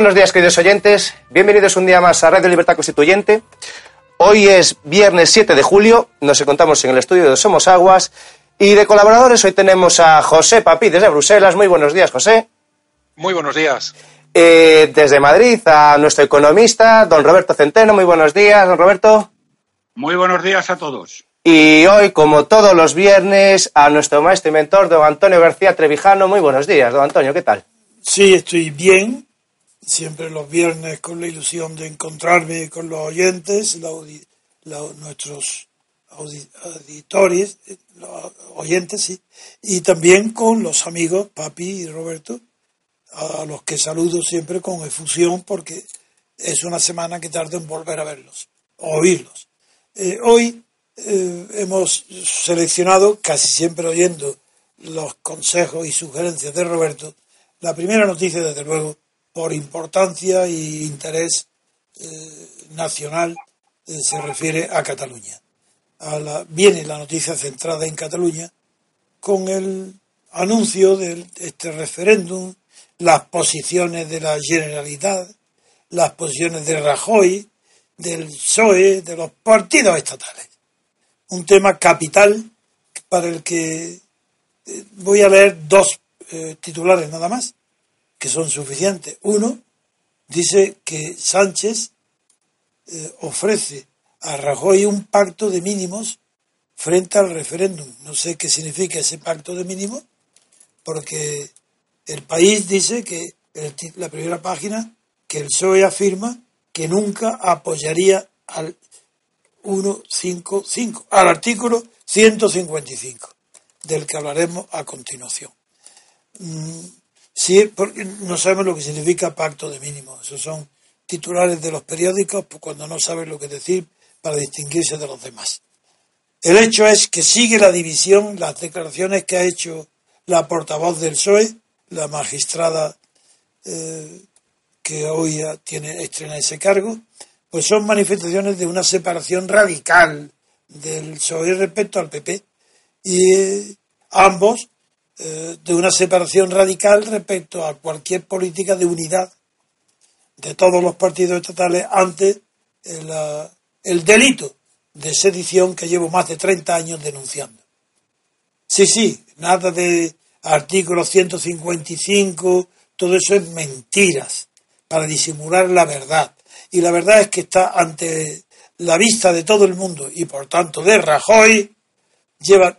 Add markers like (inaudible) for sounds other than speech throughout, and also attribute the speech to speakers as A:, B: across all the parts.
A: Buenos días, queridos oyentes. Bienvenidos un día más a Radio Libertad Constituyente. Hoy es viernes 7 de julio. Nos encontramos en el estudio de Somos Aguas. Y de colaboradores hoy tenemos a José Papi desde Bruselas. Muy buenos días, José.
B: Muy buenos días.
A: Eh, desde Madrid a nuestro economista, don Roberto Centeno. Muy buenos días, don Roberto.
B: Muy buenos días a todos.
A: Y hoy, como todos los viernes, a nuestro maestro y mentor, don Antonio García Trevijano. Muy buenos días, don Antonio. ¿Qué tal?
C: Sí, estoy bien siempre los viernes con la ilusión de encontrarme con los oyentes, la, la, nuestros auditores, los oyentes, sí, y también con los amigos Papi y Roberto, a los que saludo siempre con efusión porque es una semana que tardo en volver a verlos, oírlos. Eh, hoy eh, hemos seleccionado, casi siempre oyendo los consejos y sugerencias de Roberto, la primera noticia, desde luego, por importancia e interés eh, nacional eh, se refiere a Cataluña. A la, viene la noticia centrada en Cataluña con el anuncio de este referéndum, las posiciones de la Generalidad, las posiciones de Rajoy, del PSOE, de los partidos estatales. Un tema capital para el que eh, voy a leer dos titulares nada más que son suficientes. Uno dice que Sánchez eh, ofrece a Rajoy un pacto de mínimos frente al referéndum. No sé qué significa ese pacto de mínimos, porque el país dice que, la primera página, que el PSOE afirma que nunca apoyaría al 155, al artículo 155, del que hablaremos a continuación. Mm, Sí, porque no sabemos lo que significa pacto de mínimos. Esos son titulares de los periódicos pues, cuando no saben lo que decir para distinguirse de los demás. El hecho es que sigue la división, las declaraciones que ha hecho la portavoz del PSOE, la magistrada eh, que hoy tiene estrena ese cargo, pues son manifestaciones de una separación radical del PSOE respecto al PP. Y eh, ambos eh, de una separación radical respecto a cualquier política de unidad de todos los partidos estatales ante el, el delito de sedición que llevo más de 30 años denunciando. Sí, sí, nada de artículo 155, todo eso es mentiras para disimular la verdad. Y la verdad es que está ante la vista de todo el mundo y por tanto de Rajoy, lleva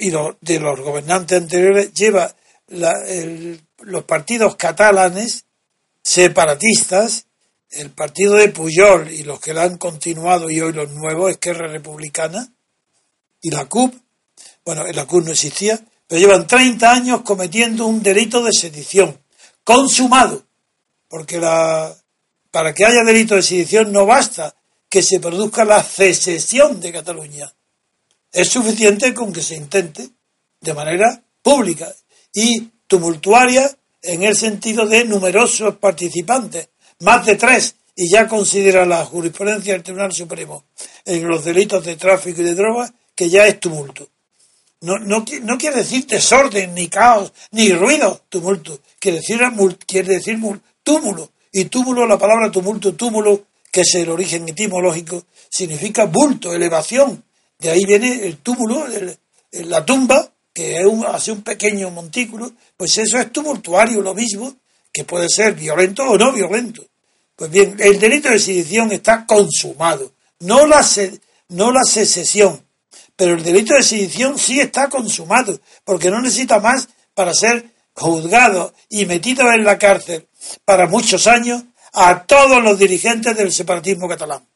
C: y de los gobernantes anteriores lleva los partidos catalanes separatistas, el partido de Puyol y los que la han continuado y hoy los nuevos, Esquerra Republicana y la CUP, bueno, la CUP no existía, pero llevan 30 años cometiendo un delito de sedición, consumado, porque la, para que haya delito de sedición no basta que se produzca la secesión de Cataluña, es suficiente con que se intente de manera pública y tumultuaria en el sentido de numerosos participantes, más de tres, y ya considera la jurisprudencia del Tribunal Supremo en los delitos de tráfico y de drogas que ya es tumulto. No, no, no quiere decir desorden, ni caos, ni ruido, tumulto. Quiere decir, quiere decir túmulo. Y túmulo, la palabra tumulto, túmulo, que es el origen etimológico, significa bulto, elevación, de ahí viene el túmulo, la tumba, que es un, hace un pequeño montículo, pues eso es tumultuario, lo mismo, que puede ser violento o no violento. Pues bien, el delito de sedición está consumado, no la, no la secesión, pero el delito de sedición sí está consumado, porque no necesita más para ser juzgado y metido en la cárcel para muchos años a todos los dirigentes del separatismo catalán.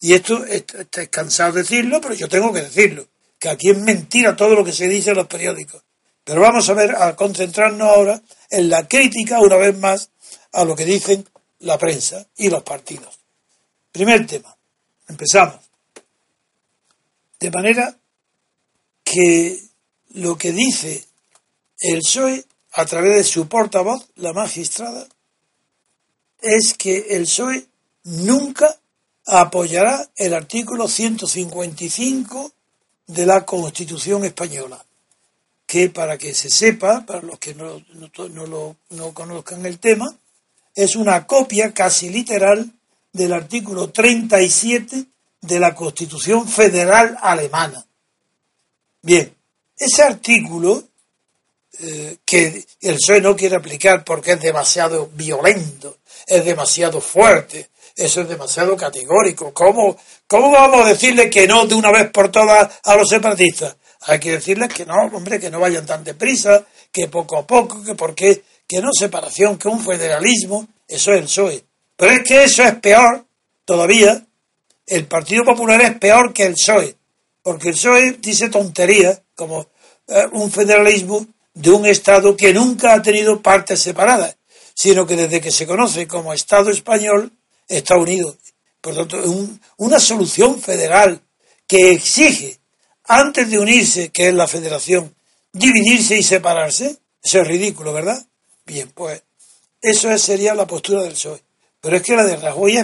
C: Y esto es cansado de decirlo, pero yo tengo que decirlo, que aquí es mentira todo lo que se dice en los periódicos. Pero vamos a ver, a concentrarnos ahora en la crítica, una vez más, a lo que dicen la prensa y los partidos. Primer tema, empezamos. De manera que lo que dice el PSOE a través de su portavoz, la magistrada, es que el PSOE nunca apoyará el artículo 155 de la Constitución española, que para que se sepa, para los que no, no, lo, no conozcan el tema, es una copia casi literal del artículo 37 de la Constitución Federal Alemana. Bien, ese artículo eh, que el PSOE no quiere aplicar porque es demasiado violento, es demasiado fuerte, eso es demasiado categórico. ¿Cómo, ¿Cómo vamos a decirle que no de una vez por todas a los separatistas? Hay que decirles que no, hombre, que no vayan tan deprisa, que poco a poco, que porque que no separación, que un federalismo, eso es el PSOE. Pero es que eso es peor todavía. El Partido Popular es peor que el PSOE, porque el PSOE dice tonterías como eh, un federalismo de un Estado que nunca ha tenido partes separadas, sino que desde que se conoce como Estado español está unido. Por lo tanto, una solución federal que exige, antes de unirse, que es la federación, dividirse y separarse, eso es ridículo, ¿verdad? Bien, pues eso sería la postura del PSOE. Pero es que la de Rajoy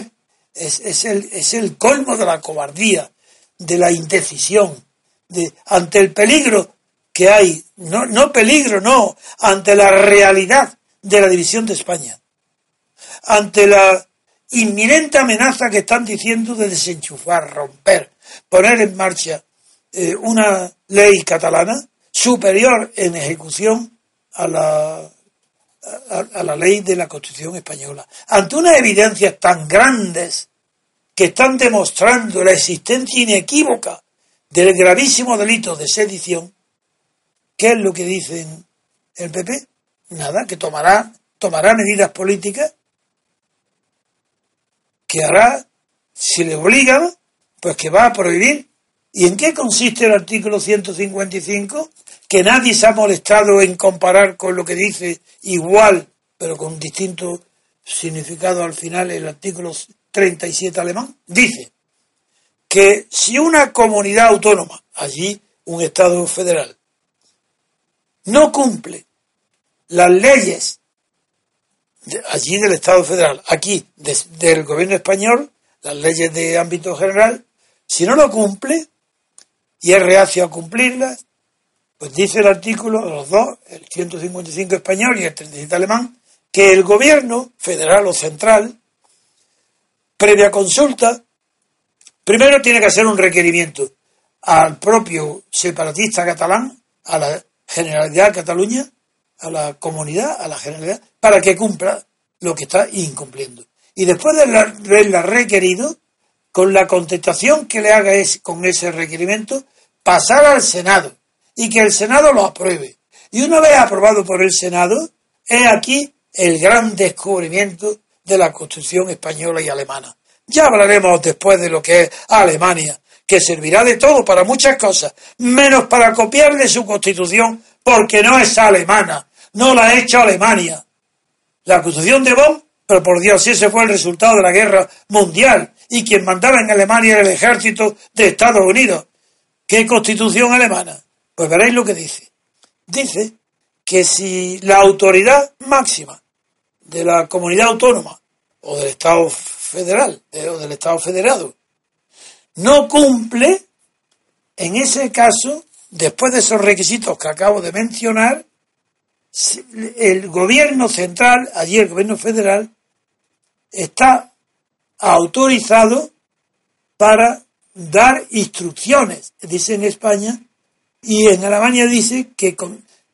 C: es, es, el, es el colmo de la cobardía, de la indecisión, de, ante el peligro que hay, no, no peligro, no, ante la realidad de la división de España, ante la inminente amenaza que están diciendo de desenchufar, romper, poner en marcha eh, una ley catalana superior en ejecución a la, a la ley de la Constitución española. Ante unas evidencias tan grandes que están demostrando la existencia inequívoca del gravísimo delito de sedición, ¿Qué es lo que dicen el PP? Nada, que tomará, tomará medidas políticas que hará, si le obligan, pues que va a prohibir. ¿Y en qué consiste el artículo 155? Que nadie se ha molestado en comparar con lo que dice igual, pero con distinto significado al final el artículo 37 alemán. Dice que si una comunidad autónoma, allí un Estado federal, no cumple las leyes allí del Estado federal, aquí del gobierno español, las leyes de ámbito general, si no lo cumple y es reacio a cumplirlas, pues dice el artículo, los dos, el 155 español y el 37 alemán, que el gobierno federal o central, previa consulta, primero tiene que hacer un requerimiento al propio separatista catalán, a la Generalidad de Cataluña, a la comunidad, a la Generalidad, para que cumpla lo que está incumpliendo. Y después de haberla requerido, con la contestación que le haga es, con ese requerimiento, pasar al Senado y que el Senado lo apruebe. Y una vez aprobado por el Senado, es aquí el gran descubrimiento de la Constitución española y alemana. Ya hablaremos después de lo que es Alemania, que servirá de todo para muchas cosas, menos para copiarle su constitución, porque no es alemana, no la ha hecho Alemania. La constitución de Bonn, pero por Dios, ese fue el resultado de la guerra mundial, y quien mandaba en Alemania era el ejército de Estados Unidos. ¿Qué constitución alemana? Pues veréis lo que dice. Dice que si la autoridad máxima de la comunidad autónoma o del Estado federal o del Estado federado no cumple, en ese caso, después de esos requisitos que acabo de mencionar, el gobierno central, allí el gobierno federal, está autorizado para dar instrucciones, dice en España, y en Alemania dice que,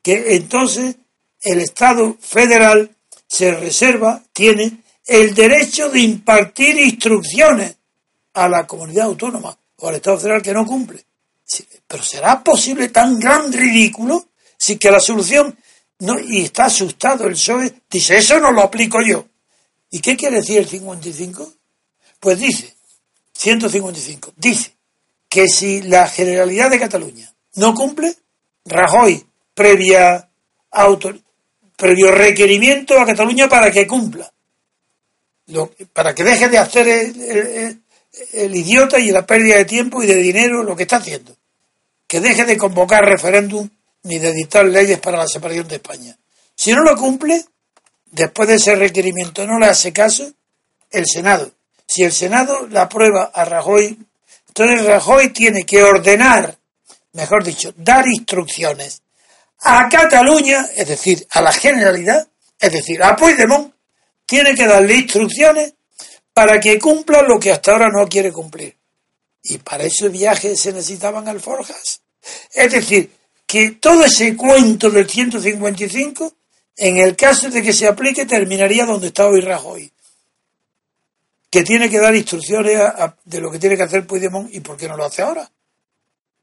C: entonces el Estado federal se reserva, tiene el derecho de impartir instrucciones a la comunidad autónoma o al Estado federal que no cumple. Pero ¿será posible tan gran ridículo si que la solución no, y está asustado el PSOE, dice, eso no lo aplico yo. ¿Y qué quiere decir el 55? Pues dice, 155 dice que si la Generalidad de Cataluña no cumple, Rajoy, previa previo requerimiento a Cataluña para que cumpla, para que deje de hacer el, idiota y la pérdida de tiempo y de dinero lo que está haciendo, que deje de convocar referéndum ni de dictar leyes para la separación de España. Si no lo cumple, después de ese requerimiento no le hace caso el Senado. Si el Senado la aprueba a Rajoy, entonces Rajoy tiene que ordenar, mejor dicho, dar instrucciones a Cataluña, es decir, a la Generalidad, es decir, a Puigdemont, tiene que darle instrucciones para que cumpla lo que hasta ahora no quiere cumplir. Y para ese viaje se necesitaban alforjas. Es decir, que todo ese cuento del 155, en el caso de que se aplique, terminaría donde está hoy Rajoy. Que tiene que dar instrucciones de lo que tiene que hacer Puigdemont y por qué no lo hace ahora.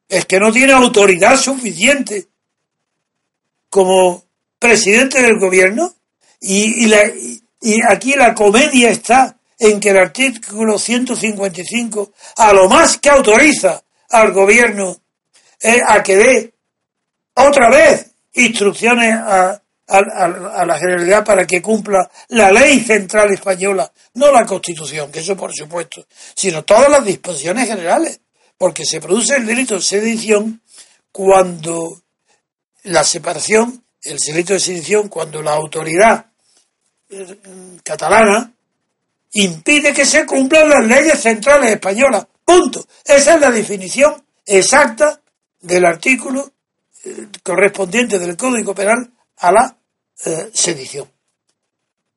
C: Es que no tiene autoridad suficiente como presidente del gobierno y, y aquí la comedia está en que el artículo 155 a lo más que autoriza al gobierno es a que dé otra vez instrucciones a, la Generalidad para que cumpla la ley central española, no la Constitución, que eso por supuesto, sino todas las disposiciones generales, porque se produce el delito de sedición cuando la separación, el delito de sedición, cuando la autoridad eh, catalana impide que se cumplan las leyes centrales españolas. Punto. Esa es la definición exacta del artículo correspondiente del Código Penal a la eh, sedición.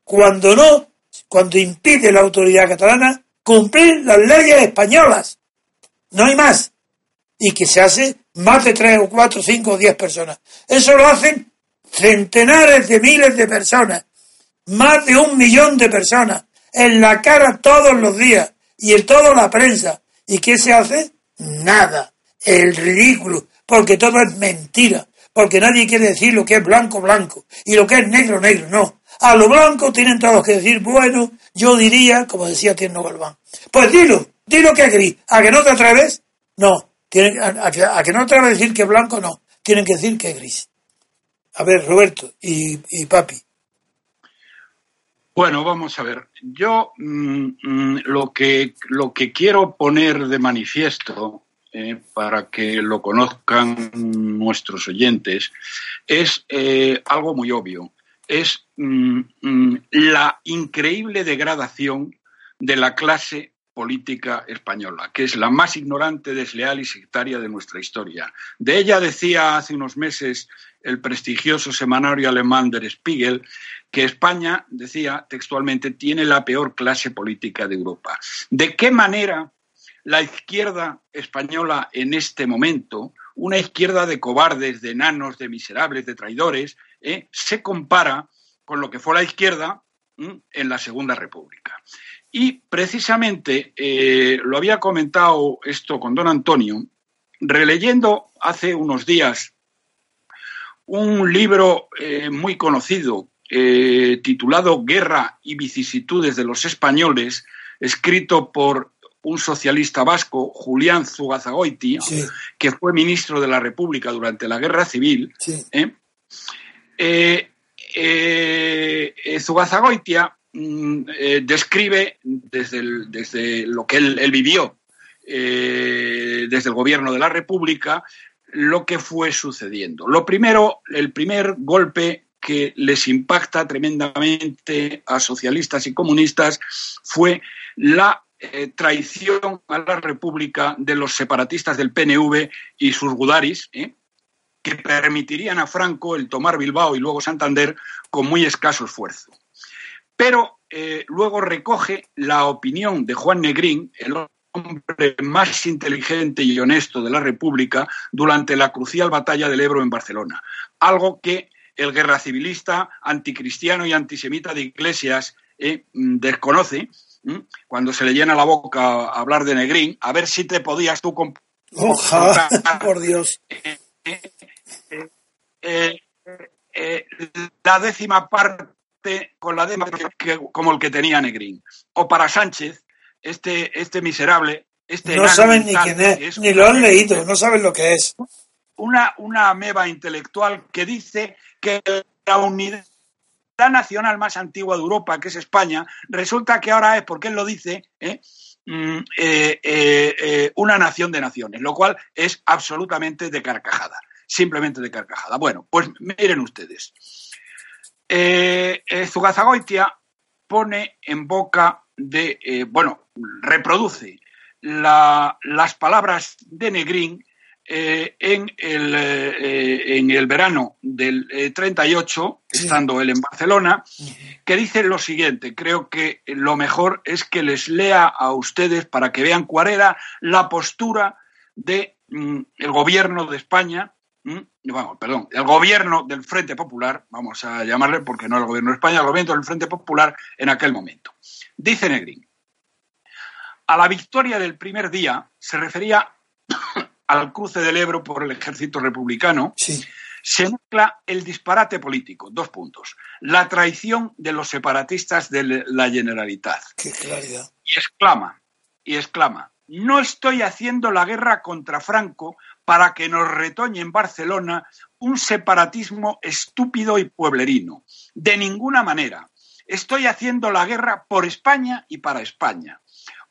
C: Cuando no, cuando impide la autoridad catalana cumplir las leyes españolas, no hay más. Y que se hace más de tres o cuatro, cinco o diez personas. Eso lo hacen centenares de miles de personas, más de un millón de personas, en la cara todos los días y en toda la prensa. ¿Y qué se hace? Nada. El ridículo porque todo es mentira, porque nadie quiere decir lo que es blanco, blanco, y lo que es negro, negro, no. A lo blanco tienen todos que decir, bueno, yo diría, como decía Tierno Galván, pues dilo, dilo que es gris, ¿a que no te atreves? No, a, que, no te atreves decir que es blanco, no, tienen que decir que es gris. A ver, Roberto y, Papi.
B: Bueno, vamos a ver. Yo mm, mm, lo, que, lo que quiero poner de manifiesto eh, para que lo conozcan nuestros oyentes, es eh, algo muy obvio. Es mm, mm, la increíble degradación de la clase política española, que es la más ignorante, desleal y sectaria de nuestra historia. De ella decía hace unos meses el prestigioso semanario alemán Der Spiegel que España, decía textualmente, tiene la peor clase política de Europa. ¿De qué manera la izquierda española en este momento, una izquierda de cobardes, de enanos, de miserables, de traidores, ¿eh? se compara con lo que fue la izquierda en la Segunda República. Y precisamente eh, lo había comentado esto con don Antonio, releyendo hace unos días un libro eh, muy conocido titulado Guerra y vicisitudes de los españoles, escrito por un socialista vasco, Julián Zugazagoiti, que fue ministro de la República durante la Guerra Civil. ¿eh? Eh, eh, Zugazagoitia mm, describe desde, desde, lo que él, vivió, desde el gobierno de la República, lo que fue sucediendo. Lo primero, el primer golpe que les impacta tremendamente a socialistas y comunistas fue la eh, traición a la República de los separatistas del PNV y sus gudaris, ¿eh? que permitirían a Franco el tomar Bilbao y luego Santander con muy escaso esfuerzo. Pero eh, luego recoge la opinión de Juan Negrín, el hombre más inteligente y honesto de la República, durante la crucial batalla del Ebro en Barcelona. Algo que el guerra civilista, anticristiano y antisemita de Iglesias desconoce cuando se le llena la boca a hablar de Negrín, a ver si te podías tú
C: Ojalá, por Dios.
B: Eh, eh, la décima parte con la décima como el que tenía Negrín. O para Sánchez, este, este miserable Este
C: no saben ni quién es,
B: es
C: ni lo han leído, no saben lo que es.
B: una, una ameba intelectual que dice que la unidad nacional más antigua de Europa, que es España, resulta que ahora es, porque él lo dice, ¿eh? Mm, eh, eh, una nación de naciones, lo cual es absolutamente de carcajada, simplemente de carcajada. Bueno, pues miren ustedes. Zugazagoitia pone en boca de, bueno, reproduce la- las palabras de Negrín eh, en, el, eh, eh, en el verano del eh, 38,
C: Sí.
B: estando él en Barcelona, que dice lo siguiente, creo que lo mejor es que les lea a ustedes para que vean cuál era la postura del gobierno de España, mm, vamos, perdón, el gobierno del Frente Popular, vamos a llamarle porque no el gobierno de España, el gobierno del Frente Popular en aquel momento. Dice Negrín, a la victoria del primer día se refería al cruce del Ebro por el ejército republicano,
C: Sí,
B: se mezcla el disparate político, dos puntos, la traición de los separatistas de la Generalitat.
C: qué claridad.
B: Y exclama, y exclama, no estoy haciendo la guerra contra Franco para que nos retoñe en Barcelona un separatismo estúpido y pueblerino. De ninguna manera. Estoy haciendo la guerra por España y para España,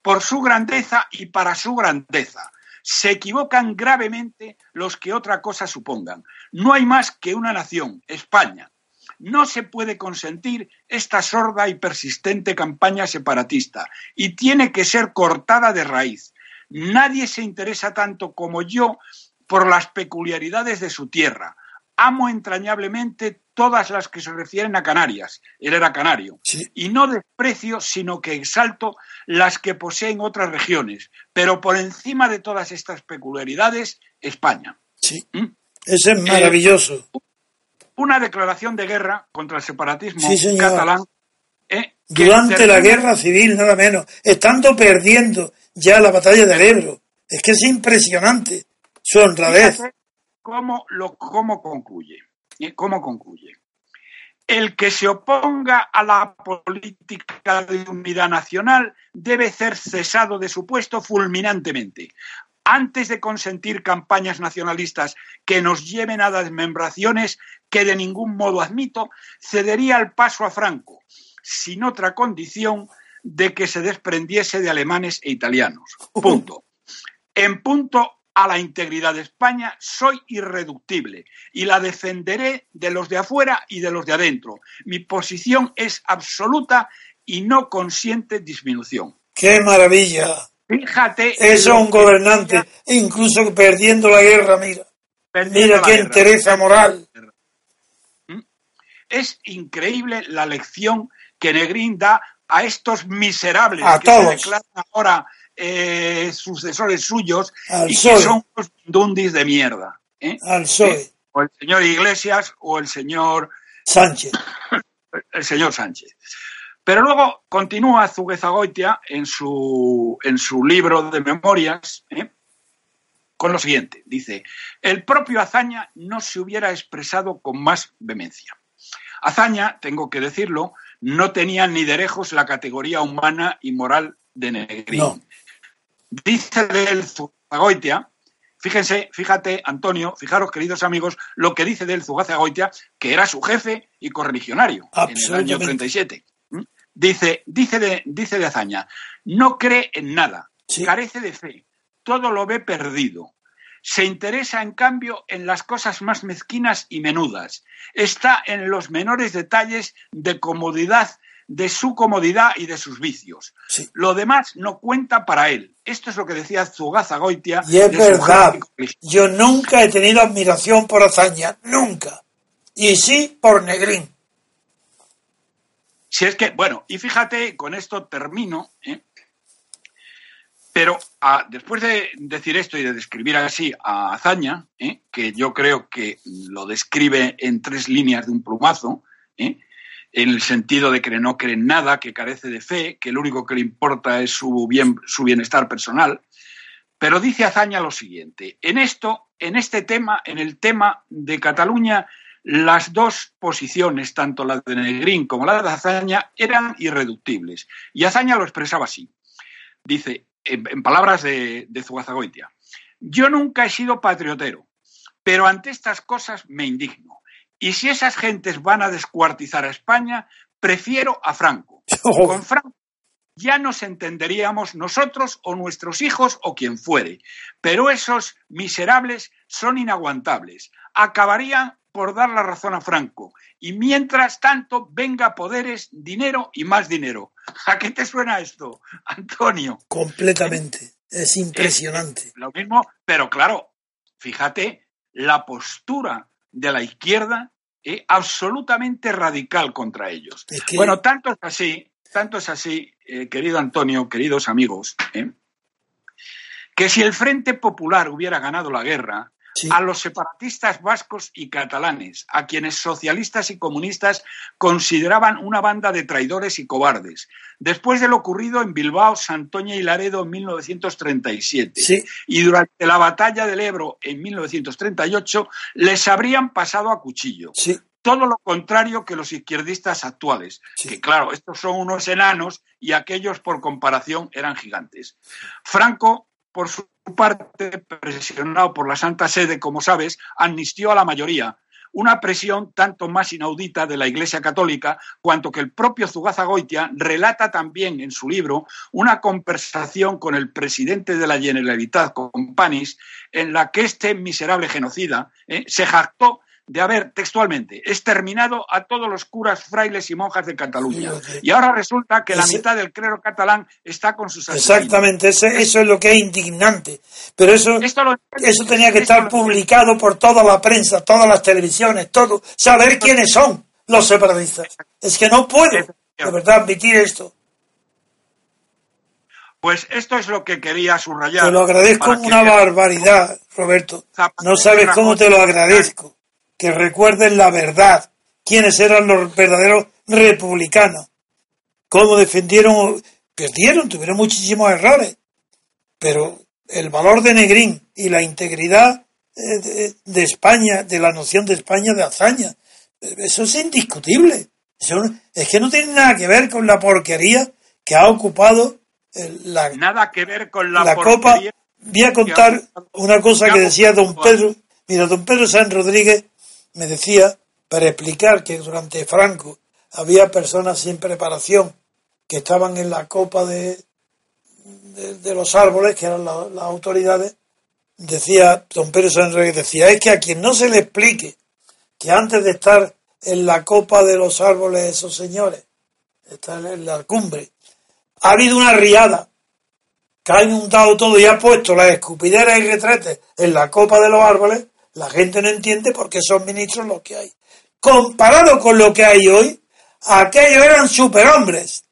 B: por su grandeza y para su grandeza. Se equivocan gravemente los que otra cosa supongan. No hay más que una nación, España. No se puede consentir esta sorda y persistente campaña separatista y tiene que ser cortada de raíz. Nadie se interesa tanto como yo por las peculiaridades de su tierra. Amo entrañablemente todas las que se refieren a Canarias. Él era canario.
C: Sí,
B: Y no desprecio, sino que exalto las que poseen otras regiones. Pero por encima de todas estas peculiaridades, España.
C: sí.
B: ¿Mm?
C: Ese es maravilloso.
B: Una declaración de guerra contra el separatismo
C: Sí,
B: catalán. ¿eh?
C: Durante la guerra civil, nada menos, estando perdiendo ya la batalla del Ebro. Es que es impresionante su honradez.
B: Cómo, lo, cómo concluye. ¿Cómo concluye? El que se oponga a la política de unidad nacional debe ser cesado de su puesto fulminantemente. Antes de consentir campañas nacionalistas que nos lleven a desmembraciones que de ningún modo admito, cedería el paso a Franco, sin otra condición de que se desprendiese de alemanes e italianos. (laughs) Punto. En punto a la integridad de España, soy irreductible y la defenderé de los de afuera y de los de adentro. Mi posición es absoluta y no consiente disminución.
C: ¡Qué maravilla!
B: Fíjate.
C: Eso es un gobernante,
B: decía,
C: incluso perdiendo la guerra, mira. Mira qué entereza moral.
B: ¿Mm? Es increíble la lección que Negrín da a estos miserables
C: A
B: que
C: todos.
B: se declaran ahora eh, sucesores suyos
C: Al
B: y que son unos dundis de mierda. ¿eh?
C: Al PSOE,
B: O el señor Iglesias o el señor,
C: Sánchez. (laughs)
B: el señor Sánchez. Pero luego continúa Zuguezagoitia en su, en su libro de memorias ¿eh? con lo siguiente. Dice, el propio Azaña no se hubiera expresado con más vehemencia. Azaña, tengo que decirlo, no tenía ni de lejos la categoría humana y moral de Negrín.
C: No.
B: Dice de él Zugazagoitia, fíjense, fíjate, Antonio, fijaros, queridos amigos, lo que dice de él Zugazagoitia, que era su jefe y correligionario en el año
C: Absolutamente.
B: 37. ¿Mm? Dice, dice, de, dice de Azaña, no cree en nada,
C: Sí.
B: carece de fe, todo lo ve perdido. Se interesa, en cambio, en las cosas más mezquinas y menudas. Está en los menores detalles de comodidad, de su comodidad y de sus vicios.
C: Sí.
B: Lo demás no cuenta para él. Esto es lo que decía Zugazagoitia.
C: Y es verdad, yo nunca he tenido admiración por Azaña, nunca. Y sí por Negrín.
B: Si es que, bueno, y fíjate, con esto termino, ¿eh? pero ah, después de decir esto y de describir así a Azaña, ¿eh? que yo creo que lo describe en tres líneas de un plumazo, ¿eh? En el sentido de que no cree en nada, que carece de fe, que lo único que le importa es su, bien, su bienestar personal. Pero dice Azaña lo siguiente, en esto, en este tema, en el tema de Cataluña, las dos posiciones, tanto la de Negrín como la de Azaña, eran irreductibles. Y Azaña lo expresaba así. Dice, en, palabras de, de Zugazagoitia, yo nunca he sido patriotero, pero ante estas cosas me indigno. Y si esas gentes van a descuartizar a España, prefiero a Franco. (laughs) Con Franco ya nos entenderíamos nosotros o nuestros hijos o quien fuere. Pero esos miserables son inaguantables. Acabarían por dar la razón a Franco. Y mientras tanto, venga poderes, dinero y más dinero. (laughs) ¿A qué te suena esto, Antonio?
C: Completamente. Es impresionante.
B: lo mismo, pero claro, fíjate, la postura de la izquierda es absolutamente radical contra ellos. Bueno, tanto es así, tanto es así, eh, querido Antonio, queridos amigos, ¿eh? que si el Frente Popular hubiera ganado la guerra, a los separatistas vascos y catalanes, a quienes socialistas y comunistas consideraban una banda de traidores y cobardes, después de lo ocurrido en Bilbao, Santoña y Laredo en 1937 y durante la batalla del Ebro en 1938, les habrían pasado a cuchillo. Todo lo contrario que los izquierdistas actuales, que claro, estos son unos enanos y aquellos por comparación eran gigantes. Franco por su parte, presionado por la Santa Sede, como sabes, amnistió a la mayoría, una presión tanto más inaudita de la Iglesia Católica, cuanto que el propio Zugazagoitia relata también en su libro una conversación con el presidente de la Generalitat, con Panis, en la que este miserable genocida eh, se jactó de haber textualmente exterminado a todos los curas, frailes y monjas de Cataluña. y ahora resulta que la mitad del clero catalán está con sus
C: asesinos. Exactamente, eso es lo que es indignante. Pero eso, eso tenía que estar publicado por toda la prensa, todas las televisiones, todo. Saber quiénes son los separatistas. Es que no puedo, de verdad, admitir esto.
B: Pues esto es lo que quería subrayar.
C: Te lo agradezco una barbaridad, Roberto. No sabes cómo te lo agradezco que recuerden la verdad, quiénes eran los verdaderos republicanos, cómo defendieron, perdieron, tuvieron muchísimos errores, pero el valor de Negrín y la integridad eh, de, España, de la noción de España de hazaña, eso es indiscutible. es que no tiene nada que ver con la porquería que ha ocupado la,
B: nada que ver con la,
C: la copa. Voy a contar una cosa que decía don Pedro. Mira, don Pedro San Rodríguez me decía, para explicar que durante Franco había personas sin preparación que estaban en la copa de, de, los árboles, que eran las autoridades, decía, don Pedro Sánchez decía, es que a quien no se le explique que antes de estar en la copa de los árboles esos señores, están en la cumbre, ha habido una riada que ha inundado todo y ha puesto las escupideras y retretes en la copa de los árboles, la gente no entiende por qué son ministros los que hay. Comparado con lo que hay hoy, aquellos eran superhombres.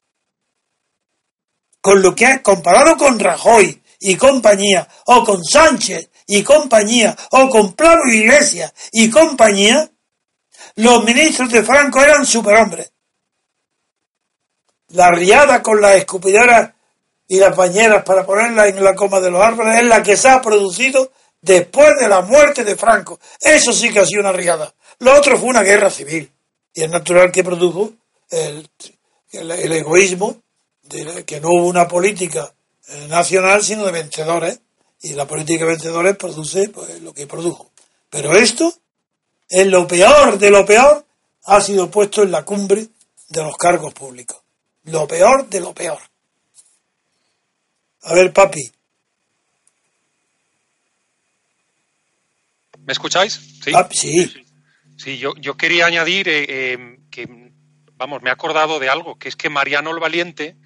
C: Con lo que hay, comparado con Rajoy y compañía, o con Sánchez y compañía, o con Plavo Iglesias y compañía, los ministros de Franco eran superhombres. La riada con las escupidoras y las bañeras para ponerlas en la coma de los árboles es la que se ha producido después de la muerte de Franco. Eso sí que ha sido una riada. Lo otro fue una guerra civil. Y es natural que produjo el, egoísmo de que no hubo una política eh, nacional sino de vencedores. Y la política de vencedores produce pues, lo que produjo. Pero esto es lo peor de lo peor, ha sido puesto en la cumbre de los cargos públicos. Lo peor de lo peor. A ver, papi,
D: ¿Me escucháis?
C: Sí. Ah, sí.
D: sí. yo, yo quería añadir eh, eh, que, vamos, me he acordado de algo, que es que Mariano el Valiente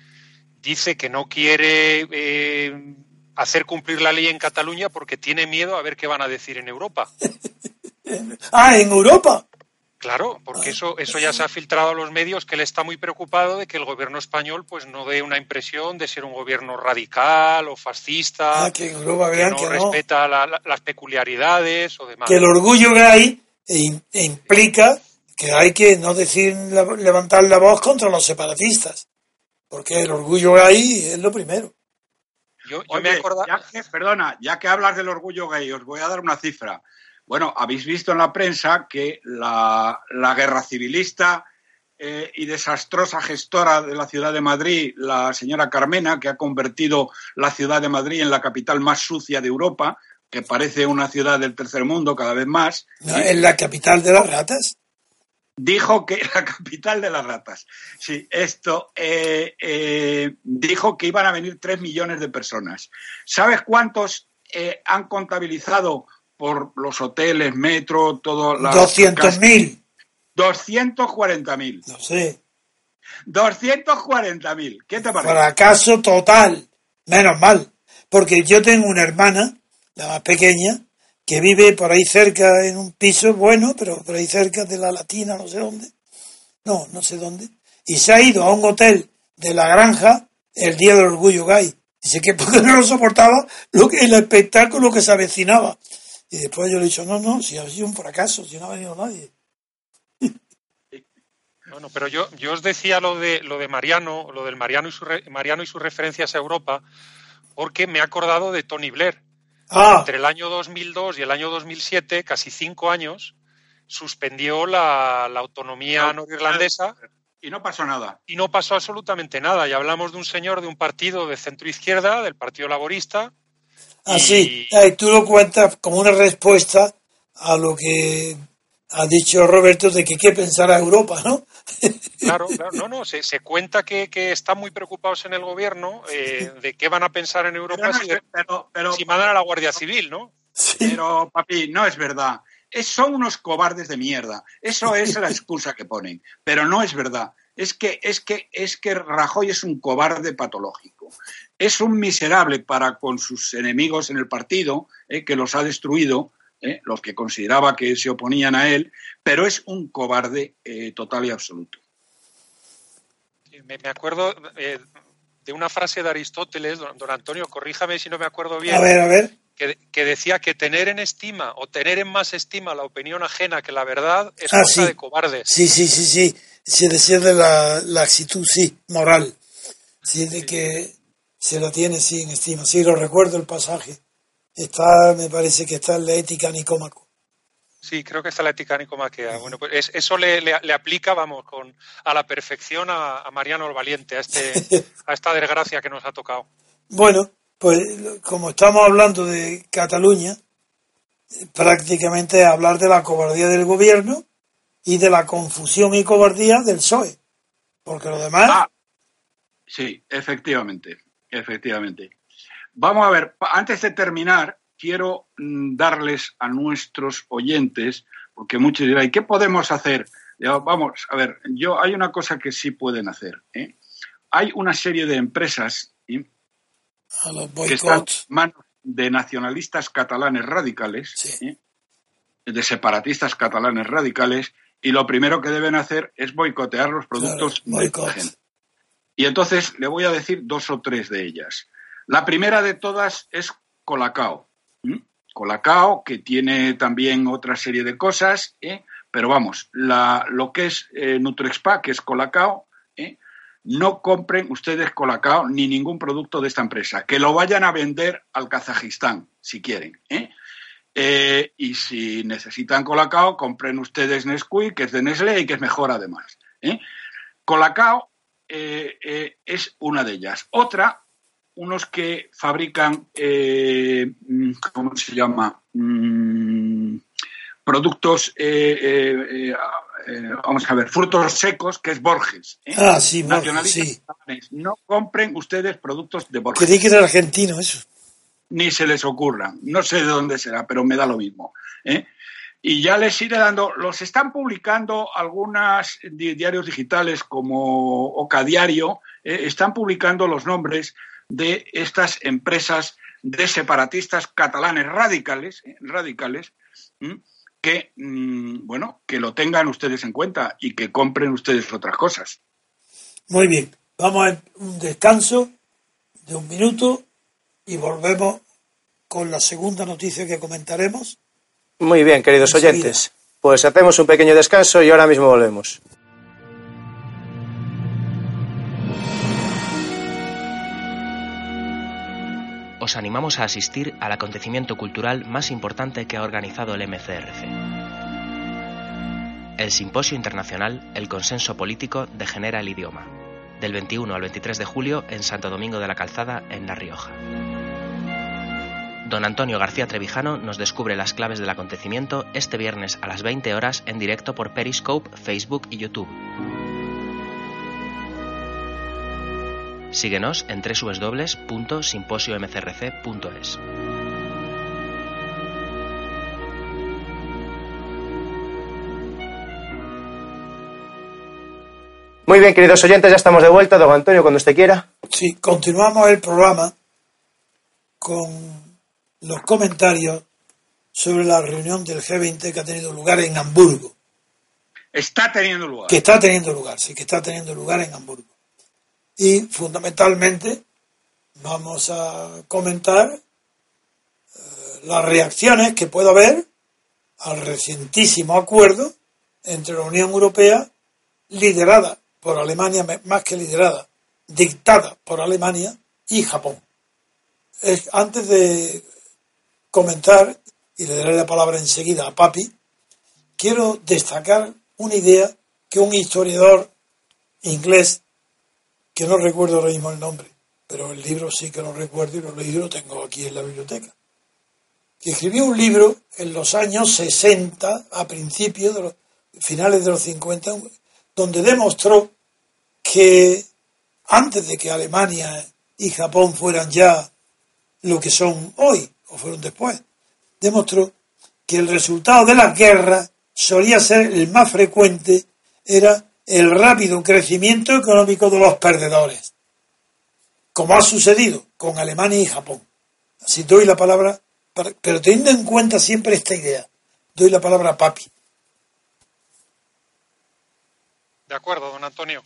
D: dice que no quiere eh, hacer cumplir la ley en Cataluña porque tiene miedo a ver qué van a decir en Europa. (laughs)
C: ah, en Europa.
D: Claro, porque eso, eso ya se ha filtrado a los medios que él está muy preocupado de que el gobierno español pues no dé una impresión de ser un gobierno radical o fascista,
C: ah, que, no,
D: respeta las peculiaridades o demás.
C: Que el orgullo gay implica que hay que no decir levantar la voz contra los separatistas, porque el orgullo gay es lo primero.
B: Yo, me perdona, ya que hablas del orgullo gay, os voy a dar una cifra. Bueno, habéis visto en la prensa que la, guerra civilista eh, y desastrosa gestora de la ciudad de Madrid, la señora Carmena, que ha convertido la ciudad de Madrid en la capital más sucia de Europa, que parece una ciudad del tercer mundo cada vez más.
C: ¿No, ¿Es la capital de las ratas?
B: Dijo que (laughs) la capital de las ratas. Sí, esto eh, eh, dijo que iban a venir tres millones de personas. ¿Sabes cuántos eh, han contabilizado por los hoteles, metro, todo?
C: Las 200.000.
B: 240.000.
C: No sé.
B: 240.000. ¿Qué te parece?
C: Fracaso total. Menos mal. Porque yo tengo una hermana, la más pequeña, que vive por ahí cerca en un piso bueno, pero por ahí cerca de la Latina, no sé dónde. No, no sé dónde. Y se ha ido a un hotel de la granja el día del orgullo gay. Dice que (laughs) porque no lo soportaba lo que, el espectáculo que se avecinaba. Y después yo le he dicho, no, no, si ha sido un fracaso, si no ha venido nadie.
D: Bueno, pero yo, yo os decía lo de lo de Mariano, lo del Mariano y su Mariano y sus referencias a Europa, porque me he acordado de Tony Blair.
C: Ah.
D: Entre el año 2002 y el año 2007, casi cinco años, suspendió la, la autonomía
B: No,
D: norirlandesa
B: Y no pasó nada.
D: y no pasó absolutamente nada. Y hablamos de un señor de un partido de centro izquierda, del Partido Laborista.
C: Así, y tú lo cuentas como una respuesta a lo que ha dicho Roberto de que qué pensará Europa, ¿no? (laughs)
D: Claro, claro, no, no, se, se cuenta que, que, están muy preocupados en el gobierno eh, de qué van a pensar en Europa
B: Pero, no
D: si,
B: es- pero- pero-
D: si mandan a la Guardia Civil, ¿no?
C: Sí.
B: pero, papi, no es verdad. Es- son unos cobardes de mierda. Eso es la excusa que ponen. Pero no es verdad. Es que, es que, es que Rajoy es un cobarde patológico. Es un miserable para con sus enemigos en el partido, eh, que los ha destruido, eh, los que consideraba que se oponían a él, pero es un cobarde eh, total y absoluto.
D: Me, me acuerdo eh, de una frase de Aristóteles, don, don Antonio, corríjame si no me acuerdo bien,
C: A ver, a ver.
D: que, que decía que tener en estima o tener en más estima la opinión ajena que la verdad es
C: Ah,
D: cosa
C: sí.
D: de cobardes.
C: Sí, sí, sí, sí. Se decía de la, la actitud, sí, moral. Sí, de que se la tiene, sí, en estima. Sí, lo recuerdo el pasaje. Está, me parece que está en la ética Nicómaco.
D: Sí, creo que está la ética nicomaquea. Bueno, pues es- eso le, le- le aplica, vamos, con a la perfección a, a Mariano el Valiente, a, este, (laughs) a esta desgracia que nos ha tocado.
C: Bueno, pues como estamos hablando de Cataluña, eh, prácticamente es hablar de la cobardía del gobierno y de la confusión y cobardía del PSOE. Porque lo demás,
B: Ah, sí, efectivamente, efectivamente. Vamos a ver, antes de terminar, quiero mm, darles a nuestros oyentes, porque muchos dirán, ¿y qué podemos hacer? Vamos, a ver, yo hay una cosa que sí pueden hacer. ¿eh? Hay una serie de empresas que están en manos de nacionalistas catalanes radicales,
C: Sí.
B: ¿eh? de separatistas catalanes radicales, y lo primero que deben hacer es boicotear los productos
C: Claro,
B: de esta gente. Y entonces le voy a decir dos o tres de ellas. La primera de todas es Colacao. Colacao, que tiene también otra serie de cosas, ¿eh? pero vamos, la- lo que es eh, Nutrexpa, que es Colacao, ¿eh? no compren ustedes Colacao ni ningún producto de esta empresa. Que lo vayan a vender al Kazajistán, si quieren. y si necesitan Colacao, compren ustedes Nesquik, que es de Nestlé y que es mejor además. Colacao eh, eh, es una de ellas. Otra, unos que fabrican, eh, mm, ¿cómo se llama? Mm, productos, eh, eh, eh, vamos a ver, frutos secos, que es Borges.
C: Ah, sí, Borges, sí.
B: No compren ustedes productos de Borges
C: Creí que era argentino eso.
B: ni se les ocurra. No sé de dónde será, pero me da lo mismo. Y ya les iré dando, los están publicando algunas di- diarios digitales como Oca Diario, eh, están publicando los nombres de estas empresas de separatistas catalanes radicales, eh, radicales, que, mm, bueno, que lo tengan ustedes en cuenta y que compren ustedes otras cosas.
C: Muy bien, vamos a un descanso de un minuto y volvemos con la segunda noticia que comentaremos.
A: Muy bien, queridos
C: Enseguida.
A: oyentes. Pues hacemos un pequeño descanso y ahora mismo volvemos.
E: Os animamos a asistir al acontecimiento cultural más importante que ha organizado el MCRC. El Simposio Internacional El Consenso Político degenera el idioma, del 21 al 23 de julio en Santo Domingo de la Calzada, en La Rioja. Don Antonio García Trevijano nos descubre las claves del acontecimiento este viernes a las 20 horas en directo por Periscope, Facebook y YouTube. Síguenos en www.simposiomcrc.es.
A: Muy bien, queridos oyentes, ya estamos de vuelta. Don Antonio, cuando usted quiera.
C: Sí, continuamos el programa con los comentarios sobre la reunión del G20 que ha tenido lugar en Hamburgo.
B: Está teniendo lugar.
C: Que está teniendo lugar, sí, que está teniendo lugar en Hamburgo. Y fundamentalmente vamos a comentar eh, las reacciones que puede haber al recientísimo acuerdo entre la Unión Europea, liderada por Alemania, más que liderada, dictada por Alemania y Japón. antes de comentar, y le daré la palabra enseguida a Papi, quiero destacar una idea que un historiador inglés, que no recuerdo ahora mismo el nombre, pero el libro sí que lo recuerdo y lo leí, lo tengo aquí en la biblioteca, que escribió un libro en los años 60, a principios de los finales de los 50, donde demostró que antes de que Alemania y Japón fueran ya lo que son hoy, fueron después, demostró que el resultado de las guerras solía ser el más frecuente, era el rápido crecimiento económico de los perdedores, como ha sucedido con Alemania y Japón. Así doy la palabra, pero teniendo en cuenta siempre esta idea, doy la palabra a Papi.
D: De acuerdo, don Antonio.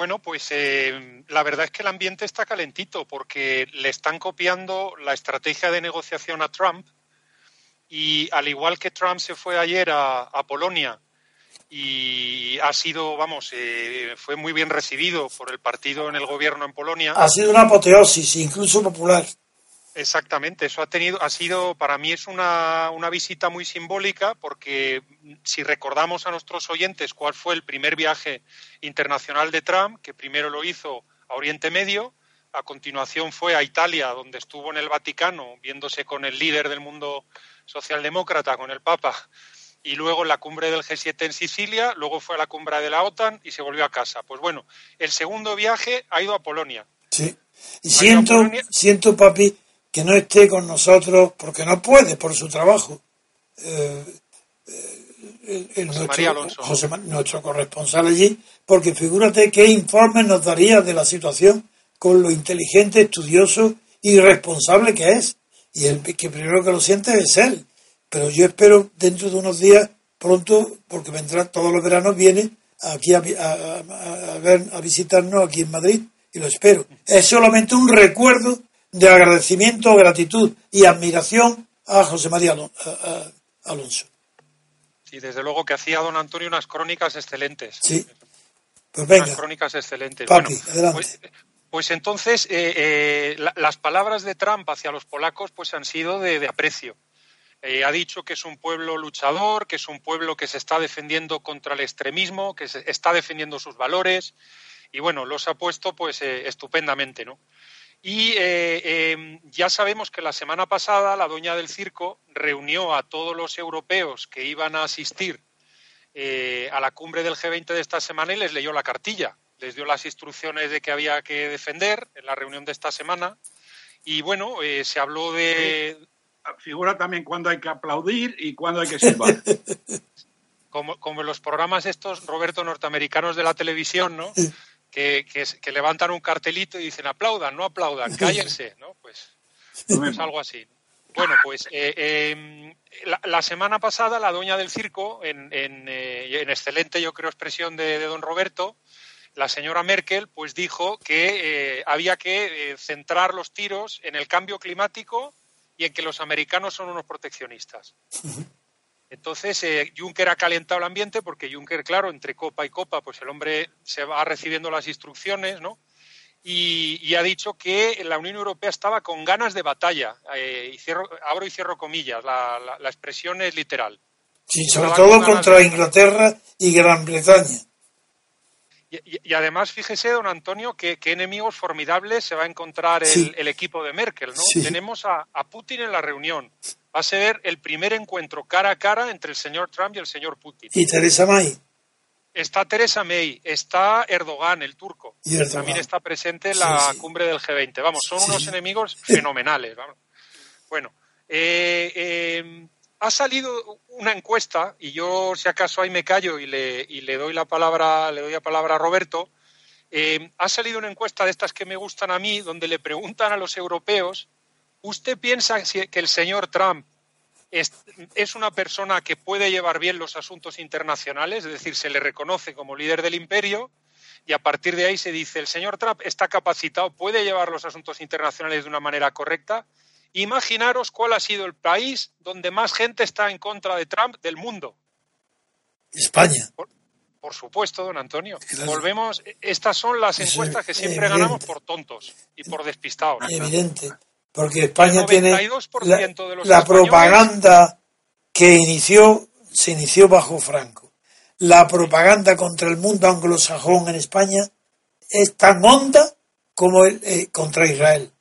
D: Bueno, pues eh, la verdad es que el ambiente está calentito porque le están copiando la estrategia de negociación a Trump y al igual que Trump se fue ayer a, Polonia y ha sido, vamos, eh, fue muy bien recibido por el partido en el gobierno en Polonia.
C: Ha sido una apoteosis, incluso popular.
D: Exactamente, eso ha tenido, ha sido, para mí es una, una, visita muy simbólica porque si recordamos a nuestros oyentes cuál fue el primer viaje internacional de Trump, que primero lo hizo a Oriente Medio, a continuación fue a Italia, donde estuvo en el Vaticano, viéndose con el líder del mundo socialdemócrata, con el Papa, y luego en la cumbre del G7 en Sicilia, luego fue a la cumbre de la OTAN y se volvió a casa. Pues bueno, el segundo viaje ha ido a Polonia.
C: Sí, y siento, siento, papi, que no esté con nosotros porque no puede por su trabajo. Eh, eh, el, nuestro, nuestro corresponsal allí, porque figúrate qué informes nos daría de la situación con lo inteligente, estudioso y responsable que es. Y el que primero que lo siente es él. Pero yo espero dentro de unos días, pronto, porque vendrá todos los veranos, viene aquí a, a, ver, a visitarnos aquí en Madrid y lo espero. Es solamente un recuerdo de agradecimiento, gratitud y admiración a José María Alonso.
D: Y desde luego que hacía don Antonio unas crónicas excelentes.
C: Sí. Pues venga.
D: Unas crónicas excelentes.
C: Papi, adelante.
D: Pues, pues entonces eh, eh, las palabras de Trump hacia los polacos pues han sido de, aprecio. Eh, ha dicho que es un pueblo luchador, que es un pueblo que se está defendiendo contra el extremismo, que se está defendiendo sus valores y bueno, los ha puesto pues estupendamente, ¿no? Y eh, em, ya sabemos que la semana pasada la doña del circo reunió a todos los europeos que iban a asistir eh, a la cumbre del G20 de esta semana y les leyó la cartilla. Les dio las instrucciones de que había que defender en la reunión de esta semana. Y bueno, eh, se habló de.
B: Figura también cuándo hay que aplaudir y cuándo hay que silbar. (laughs)
D: Como, como los programas estos, Roberto, norteamericanos de la televisión, ¿no? (laughs) que, levantan un cartelito y dicen aplaudan, no aplaudan, cállense, ¿no? Pues es algo así. Bueno, pues eh, em, la, semana pasada la doña del circo, en, en, eh, excelente yo creo expresión de, don Roberto, la señora Merkel pues dijo que eh, había que centrar los tiros en el cambio climático y en que los americanos son unos proteccionistas. (laughs) Entonces, eh, Juncker ha calentado el ambiente porque Juncker, claro, entre copa y copa, pues el hombre se va recibiendo las instrucciones, ¿no? Y, ha dicho que la Unión Europea estaba con ganas de batalla. Eh, y cierro, abro y cierro comillas, la, expresión es literal.
C: Sí, sobre todo contra Inglaterra y Gran Bretaña.
D: Y, además, fíjese, don Antonio, qué enemigos formidables se va a encontrar el, equipo de Merkel. ¿no? Tenemos a, Putin en la reunión. Va a ser el primer encuentro cara a cara entre el señor Trump y el señor Putin.
C: ¿Y Teresa May?
D: Está Teresa May, está Erdogan, el turco. También está presente en la cumbre del G20. Vamos, son unos enemigos (laughs) fenomenales. Bueno, eh, eh, ha salido una encuesta, y yo si acaso ahí me callo y le, y le doy la palabra, le doy la palabra a Roberto. Eh, ha salido una encuesta de estas que me gustan a mí, donde le preguntan a los europeos, ¿usted piensa que el señor Trump es, es, una persona que puede llevar bien los asuntos internacionales? Es decir, se le reconoce como líder del imperio y a partir de ahí se dice, el señor Trump está capacitado, puede llevar los asuntos internacionales de una manera correcta. Imaginaros cuál ha sido el país donde más gente está en contra de Trump del mundo.
C: España.
D: Por, supuesto, don Antonio. Volvemos. Estas son las encuestas que siempre ganamos por tontos y por despistados.
C: Evidente. Porque España tiene la, propaganda que inició, se inició bajo Franco. La propaganda contra el mundo anglosajón en España es tan honda como el, eh, contra Israel.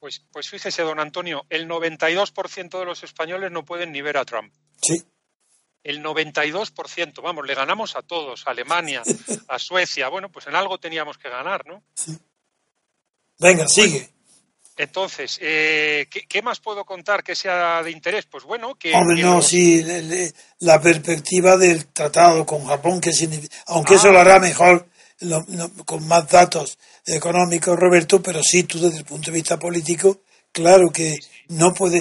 D: Pues, pues fíjese, don Antonio, el 92% de los españoles no pueden ni ver a Trump.
C: Sí.
D: El 92%, vamos, le ganamos a todos, a Alemania, (laughs) a Suecia. Bueno, pues en algo teníamos que ganar, ¿no?
C: Sí. Venga, sigue.
D: Entonces, eh, ¿qué, más puedo contar que sea de interés? Pues bueno, que...
C: Hombre, no, sí, la perspectiva del tratado con Japón, que aunque eso lo hará mejor, con más datos económicos, Roberto, pero sí tú desde el punto de vista político, claro que no puede...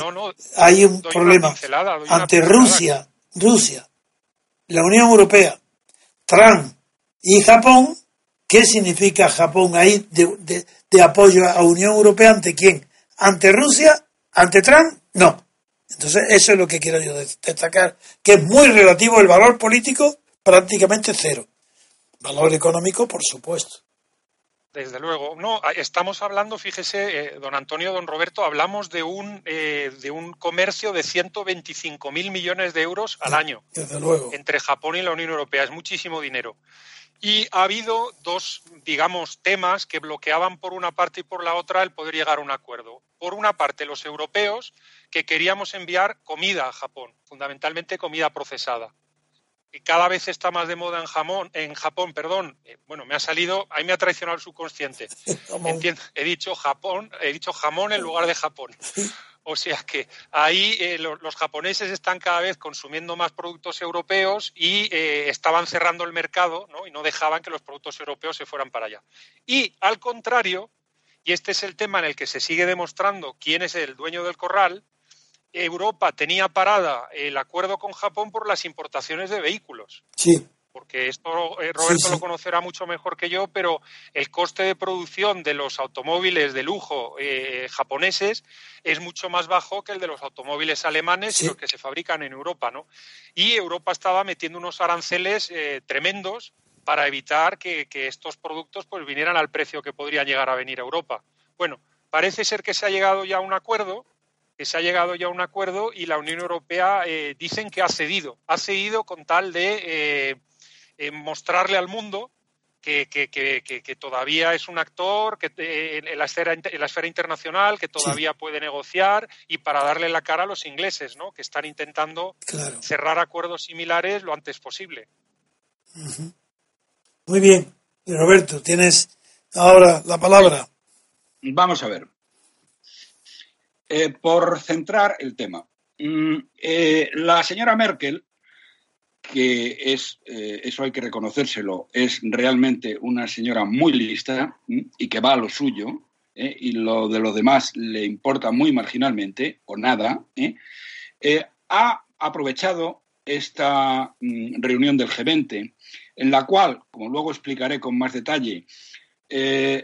C: hay un problema ante Rusia, Rusia, la Unión Europea, Trump y Japón, ¿qué significa Japón ahí de, de apoyo a Unión Europea ante quién? ¿Ante Rusia? ¿Ante Trump? No. Entonces, eso es lo que quiero yo destacar, que es muy relativo el valor político, prácticamente cero. Valor económico, por supuesto.
D: Desde luego. No, estamos hablando, fíjese, eh, don Antonio, don Roberto, hablamos de un, eh, de un comercio de 125 mil millones de euros al año.
C: Desde luego.
D: Entre Japón y la Unión Europea. Es muchísimo dinero. Y ha habido dos, digamos, temas que bloqueaban por una parte y por la otra el poder llegar a un acuerdo. Por una parte, los europeos que queríamos enviar comida a Japón, fundamentalmente comida procesada y cada vez está más de moda en, jamón, en Japón, perdón, eh, bueno, me ha salido, ahí me ha traicionado el subconsciente. (laughs) he dicho Japón, he dicho jamón en lugar de Japón. (laughs) O sea que ahí eh, los, japoneses están cada vez consumiendo más productos europeos y eh, estaban cerrando el mercado ¿no? y no dejaban que los productos europeos se fueran para allá. Y al contrario, y este es el tema en el que se sigue demostrando quién es el dueño del corral, Europa tenía parada el acuerdo con Japón por las importaciones de vehículos.
C: Sí.
D: Porque esto eh, Roberto lo conocerá mucho mejor que yo, pero el coste de producción de los automóviles de lujo eh, japoneses es mucho más bajo que el de los automóviles alemanes y los que se fabrican en Europa, ¿no? Y Europa estaba metiendo unos aranceles eh, tremendos para evitar que, que, estos productos pues vinieran al precio que podrían llegar a venir a Europa. Bueno, parece ser que se ha llegado ya a un acuerdo que se ha llegado ya a un acuerdo y la Unión Europea eh, dicen que ha cedido. Ha cedido con tal de eh, eh, mostrarle al mundo que, todavía es un actor que, en, la esfera, en la esfera internacional, que todavía puede negociar y para darle la cara a los ingleses, ¿no? que están intentando cerrar acuerdos similares lo antes posible.
C: Muy bien. Roberto, tienes ahora la palabra.
B: Vamos a ver. Eh, por centrar el tema. Mm, eh, la señora Merkel, que es, eh, eso hay que reconocérselo, es realmente una señora muy lista mm, y que va a lo suyo, y lo de los demás le importa muy marginalmente o nada, ha aprovechado esta mm, reunión del G20, en la cual, como luego explicaré con más detalle,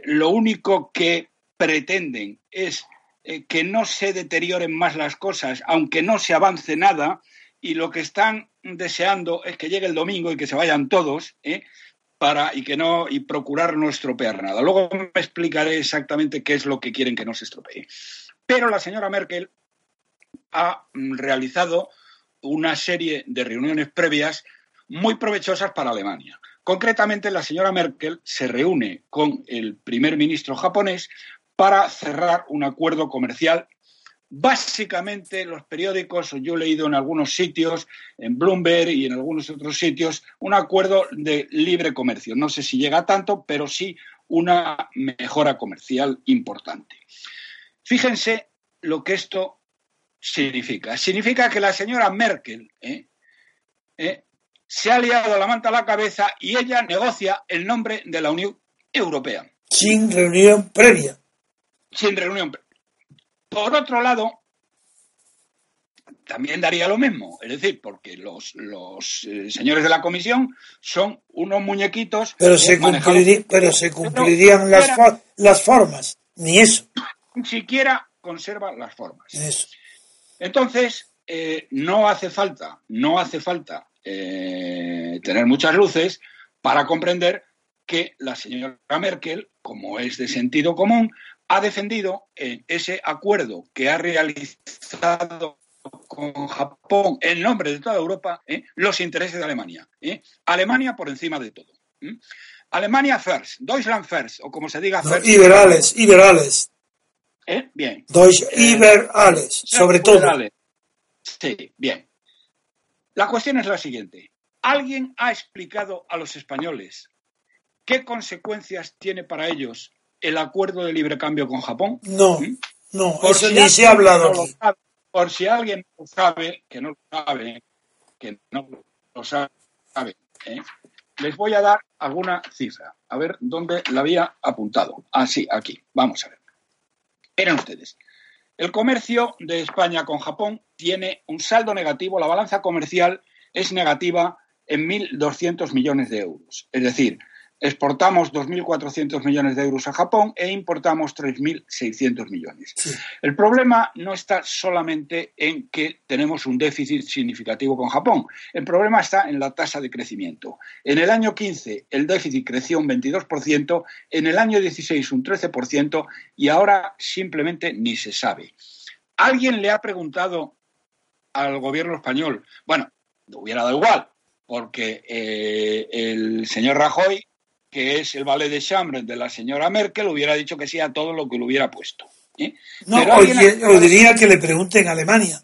B: lo único que pretenden es eh, que no se deterioren más las cosas, aunque no se avance nada, y lo que están deseando es que llegue el domingo y que se vayan todos, ¿eh? para y que no y procurar no estropear nada. Luego me explicaré exactamente qué es lo que quieren que no se estropee. Pero la señora Merkel ha mm, realizado una serie de reuniones previas muy provechosas para Alemania. Concretamente, la señora Merkel se reúne con el primer ministro japonés para cerrar un acuerdo comercial. Básicamente, los periódicos, yo he leído en algunos sitios, en Bloomberg y en algunos otros sitios, un acuerdo de libre comercio. No sé si llega a tanto, pero sí una mejora comercial importante. Fíjense lo que esto significa. Significa que la señora Merkel ¿eh? ¿Eh? se ha liado la manta a la cabeza y ella negocia el nombre de la Unión Europea.
C: Sin reunión previa.
B: Sin reunión. Por otro lado, también daría lo mismo, es decir, porque los, eh, señores de la comisión son unos muñequitos.
C: Pero se, pero se cumplirían las, las, formas, ni eso.
B: Ni siquiera conserva las formas. Entonces, eh, no hace falta, no hace falta eh, tener muchas luces para comprender que la señora Merkel, como es de sentido común, ha defendido ese acuerdo que ha realizado con Japón en nombre de toda Europa ¿eh? los intereses de Alemania. ¿eh? Alemania por encima de todo. Alemania first, Deutschland first, o como se diga first.
C: Iberales, liberales.
B: ¿Eh? Bien.
C: Deutsch, Iberales, sobre todo.
B: Sí, bien. La cuestión es la siguiente. ¿Alguien ha explicado a los españoles qué consecuencias tiene para ellos el acuerdo de libre cambio con Japón?
C: No, ¿Mm? no, eso ni se ha hablado aquí.
B: Por si alguien no sabe, que no lo sabe, que no lo sabe, ¿eh? les voy a dar alguna cifra. A ver dónde la había apuntado. Ah, sí, aquí. Vamos a ver. Miren ustedes. El comercio de España con Japón tiene un saldo negativo. La balanza comercial es negativa en 1.200 millones de euros. Es decir, exportamos 2.400 millones de euros a Japón e importamos 3.600 millones. El problema no está solamente en que tenemos un déficit significativo con Japón, el problema está en la tasa de crecimiento. En el año 15 el déficit creció un 22%, en el año 16 un 13% y ahora simplemente ni se sabe. ¿Alguien le ha preguntado al gobierno español? Bueno, hubiera dado igual, porque eh, el señor Rajoy que es el ballet de chambre de la señora Merkel, hubiera dicho que sí a todo lo que le hubiera puesto. ¿eh?
C: No, o diría que le pregunte en Alemania.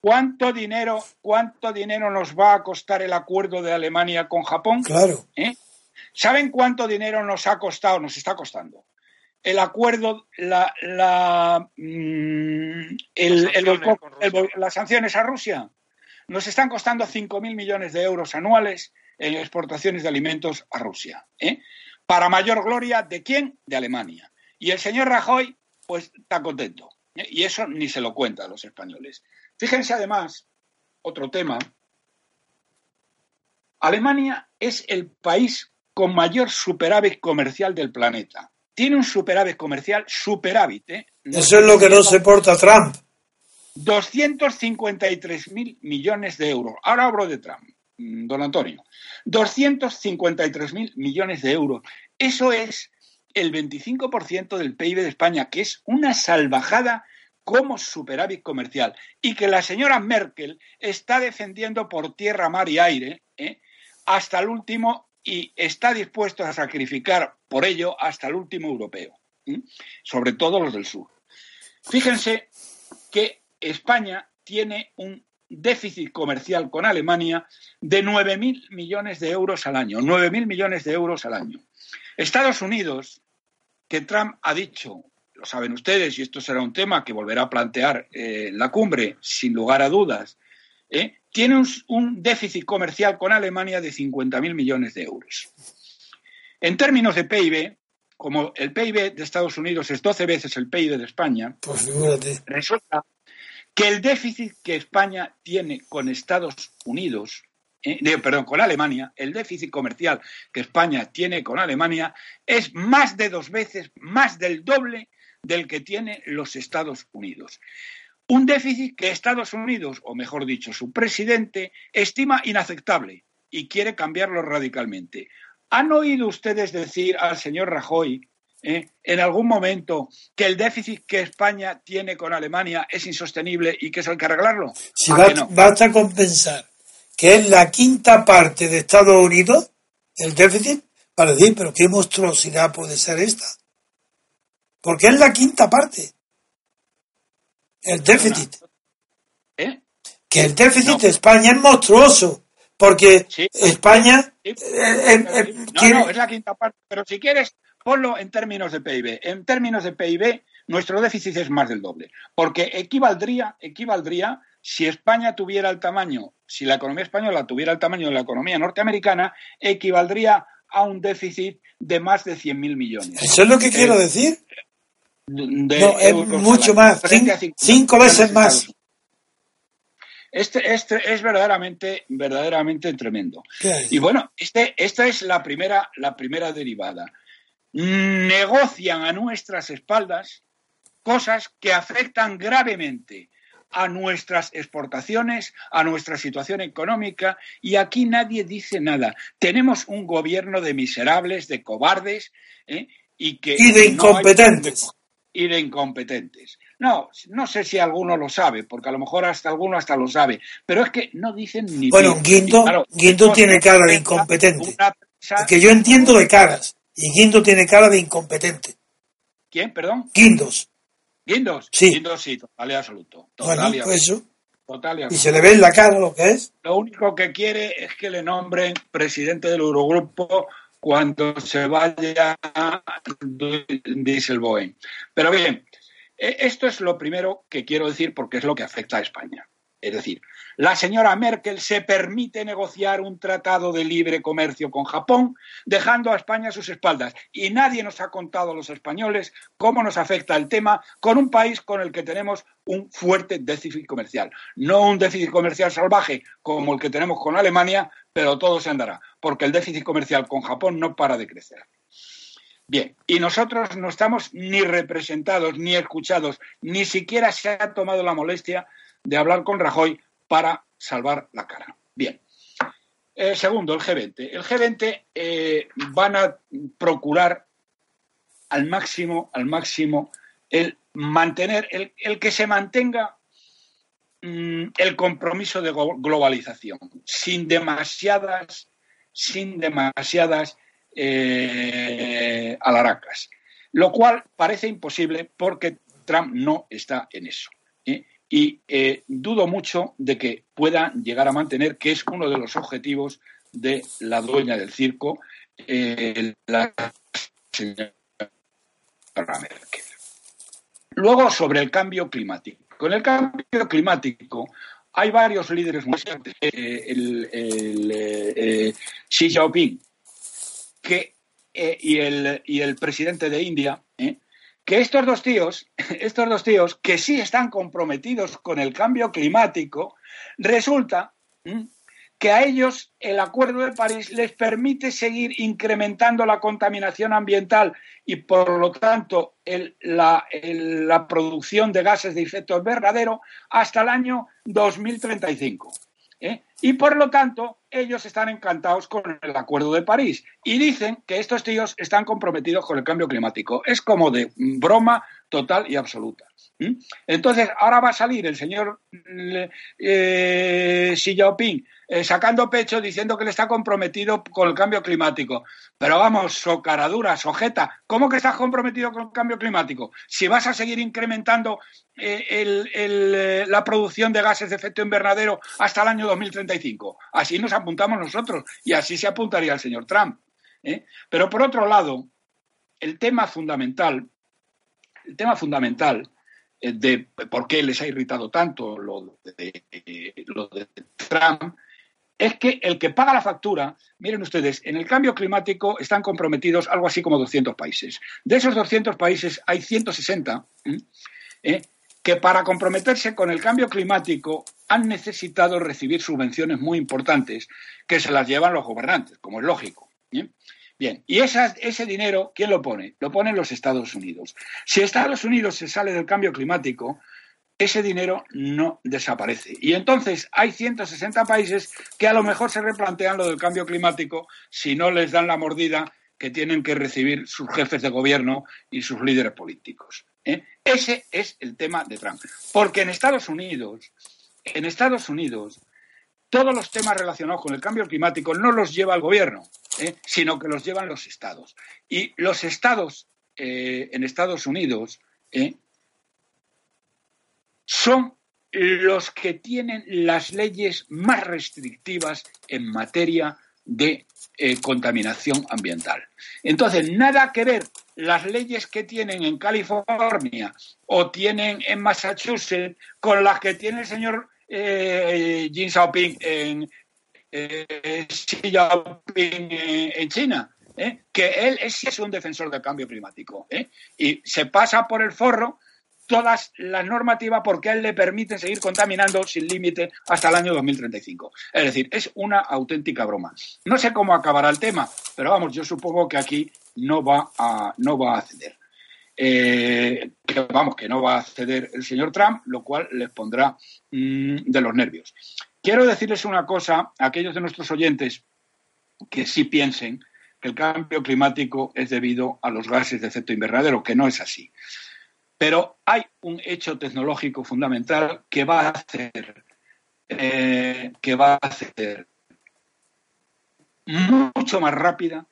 B: ¿Cuánto dinero, ¿Cuánto dinero nos va a costar el acuerdo de Alemania con Japón?
C: Claro.
B: ¿Eh? ¿Saben cuánto dinero nos ha costado, nos está costando? El acuerdo, la, la, mm, las sanciones a Rusia nos están costando 5.000 millones de euros anuales exportaciones de alimentos a Rusia. ¿eh? Para mayor gloria de quién? De Alemania. Y el señor Rajoy, pues está contento. ¿eh? Y eso ni se lo cuenta a los españoles. Fíjense además, otro tema. Alemania es el país con mayor superávit comercial del planeta. Tiene un superávit comercial, superávit. ¿eh?
C: Eso es lo que no se porta Trump.
B: 253 mil millones de euros. Ahora hablo de Trump. Mm, don Antonio, 253 mil millones de euros. Eso es el 25% del PIB de España, que es una salvajada como superávit comercial y que la señora Merkel está defendiendo por tierra, mar y aire ¿eh? hasta el último y está dispuesto a sacrificar por ello hasta el último europeo, sobre todo los del sur. Fíjense que España tiene un déficit comercial con Alemania de 9.000 millones de euros al año. 9.000 millones de euros al año. Estados Unidos, que Trump ha dicho, lo saben ustedes, y esto será un tema que volverá a plantear eh, la cumbre, sin lugar a dudas, eh, tiene un, un, déficit comercial con Alemania de 50.000 millones de euros. En términos de PIB, como el PIB de Estados Unidos es 12 veces el PIB de España,
C: pues
B: resulta que el déficit que España tiene con Estados Unidos, eh, perdón, con Alemania, el déficit comercial que España tiene con Alemania es más de dos veces, más del doble del que tiene los Estados Unidos. Un déficit que Estados Unidos, o mejor dicho, su presidente, estima inaceptable y quiere cambiarlo radicalmente. ¿Han oído ustedes decir al señor Rajoy ¿eh? en algún momento que el déficit que España tiene con Alemania es insostenible y que eso hay que arreglarlo?
C: Si basta con pensar que es la quinta parte de Estados Unidos, el déficit, para decir, pero qué monstruosidad puede ser esta. Porque es la quinta parte. El déficit.
B: ¿Eh?
C: Que el déficit de España es monstruoso. Porque España. Eh,
B: eh, no, no, es la quinta parte. Pero si quieres, ponlo en términos de PIB. En términos de PIB, nuestro déficit es más del doble. Porque equivaldría, equivaldría, si España tuviera el tamaño, si la economía española tuviera el tamaño de la economía norteamericana, equivaldría a un déficit de más de 100.000 millones.
C: Eso es lo que quiero decir. no, es mucho más, cinco veces más.
B: Este, este, es verdaderamente, verdaderamente tremendo. Y bueno, este, esta es la primera, la primera derivada. Negocian a nuestras espaldas cosas que afectan gravemente a nuestras exportaciones, a nuestra situación económica, y aquí nadie dice nada. Tenemos un gobierno de miserables, de cobardes, ¿eh? y que...
C: Y de incompetentes.
B: y de incompetentes. No, no sé si alguno lo sabe, porque a lo mejor hasta alguno hasta lo sabe, pero es que no dicen ni.
C: Bueno, Guindo, tiene cara de incompetente. Que yo entiendo de caras, y Guindo tiene cara de incompetente.
B: ¿Quién, perdón?
C: Guindos.
B: ¿Guindos?
C: Sí.
B: Guindos sí, total y absoluto.
C: Total y pues eso.
B: Total
C: y, y se le ve en la cara lo que es.
B: Lo único que quiere es que le nombren presidente del Eurogrupo cuando se vaya Dieselboeing. Pero bien, eh, esto es lo primero que quiero decir porque es lo que afecta a España. Es decir, la señora Merkel se permite negociar un tratado de libre comercio con Japón, dejando a España a sus espaldas. Y nadie nos ha contado a los españoles cómo nos afecta el tema con un país con el que tenemos un fuerte déficit comercial. No un déficit comercial salvaje como el que tenemos con Alemania, pero todo se andará, porque el déficit comercial con Japón no para de crecer. Bien, y nosotros no estamos ni representados, ni escuchados, ni siquiera se ha tomado la molestia de hablar con Rajoy para salvar la cara. Bien. Eh, segundo, el G20. El G20 eh, van a procurar al máximo, al máximo, el mantener, el, que se mantenga mm, el compromiso de globalización, sin demasiadas, sin demasiadas eh, alaracas, lo cual parece imposible porque Trump no está en eso. ¿Eh? Y eh, dudo mucho de que pueda llegar a mantener, que es uno de los objetivos de la dueña del circo, la señora Merkel. Luego, sobre el cambio climático. Con el cambio climático hay varios líderes muy el, el Xi Jinping que, eh, y, el, y, el, presidente de India, ¿eh? Que estos dos tíos, (laughs) estos dos tíos que sí están comprometidos con el cambio climático, resulta que a ellos el Acuerdo de París les permite seguir incrementando la contaminación ambiental y, por lo tanto, la, la, producción de gases de efecto invernadero hasta el año 2035. Y por lo tanto, ellos están encantados con el Acuerdo de París y dicen que estos tíos están comprometidos con el cambio climático. Es como de broma total y absoluta. Entonces, ahora va a salir el señor eh, Xi Jinping eh, sacando pecho diciendo que le está comprometido con el cambio climático. Pero vamos, socaradura, sojeta, ¿cómo que estás comprometido con el cambio climático? Si vas a seguir incrementando eh, eh, la producción de gases de efecto invernadero hasta el año 2035. Así nos apuntamos nosotros y así se apuntaría el señor Trump. Pero por otro lado, el tema fundamental, el tema fundamental de por qué les ha irritado tanto lo de, lo de Trump es que el que paga la factura, miren ustedes, en el cambio climático están comprometidos algo así como 200 países. De esos 200 países hay 160 ¿eh? que para comprometerse con el cambio climático han necesitado recibir subvenciones muy importantes que se las llevan los gobernantes, como es lógico. ¿eh? Bien, y ese dinero, ¿quién lo pone? Lo ponen los Estados Unidos. Si Estados Unidos se sale del cambio climático, ese dinero no desaparece. Y entonces hay 160 países que a lo mejor se replantean lo del cambio climático si no les dan la mordida que tienen que recibir sus jefes de gobierno y sus líderes políticos. ¿eh? Ese es el tema de Trump. Porque en Estados Unidos, en Estados Unidos, todos los temas relacionados con el cambio climático no los lleva el gobierno, ¿eh? sino que los llevan los estados. Y los estados eh, en Estados Unidos son los que tienen las leyes más restrictivas en materia de eh, contaminación ambiental. Entonces, nada que ver las leyes que tienen en California o tienen en Massachusetts con las que tiene el señor eh, Jin Xiaoping en, eh, en, China. que él es, es un defensor del cambio climático y se pasa por el forro todas las normativas porque a él le permiten seguir contaminando sin límite hasta el año 2035. Es decir, es una auténtica broma. No sé cómo acabará el tema, pero vamos, yo supongo que aquí no va a, no va a ceder. Eh, que vamos, que no va a ceder el señor Trump, lo cual les pondrá mm, de los nervios. Quiero decirles una cosa a aquellos de nuestros oyentes que sí piensen que el cambio climático es debido a los gases de efecto invernadero, que no es así. Pero hay un hecho tecnológico fundamental que va a hacer, eh, que va a hacer mucho más rápida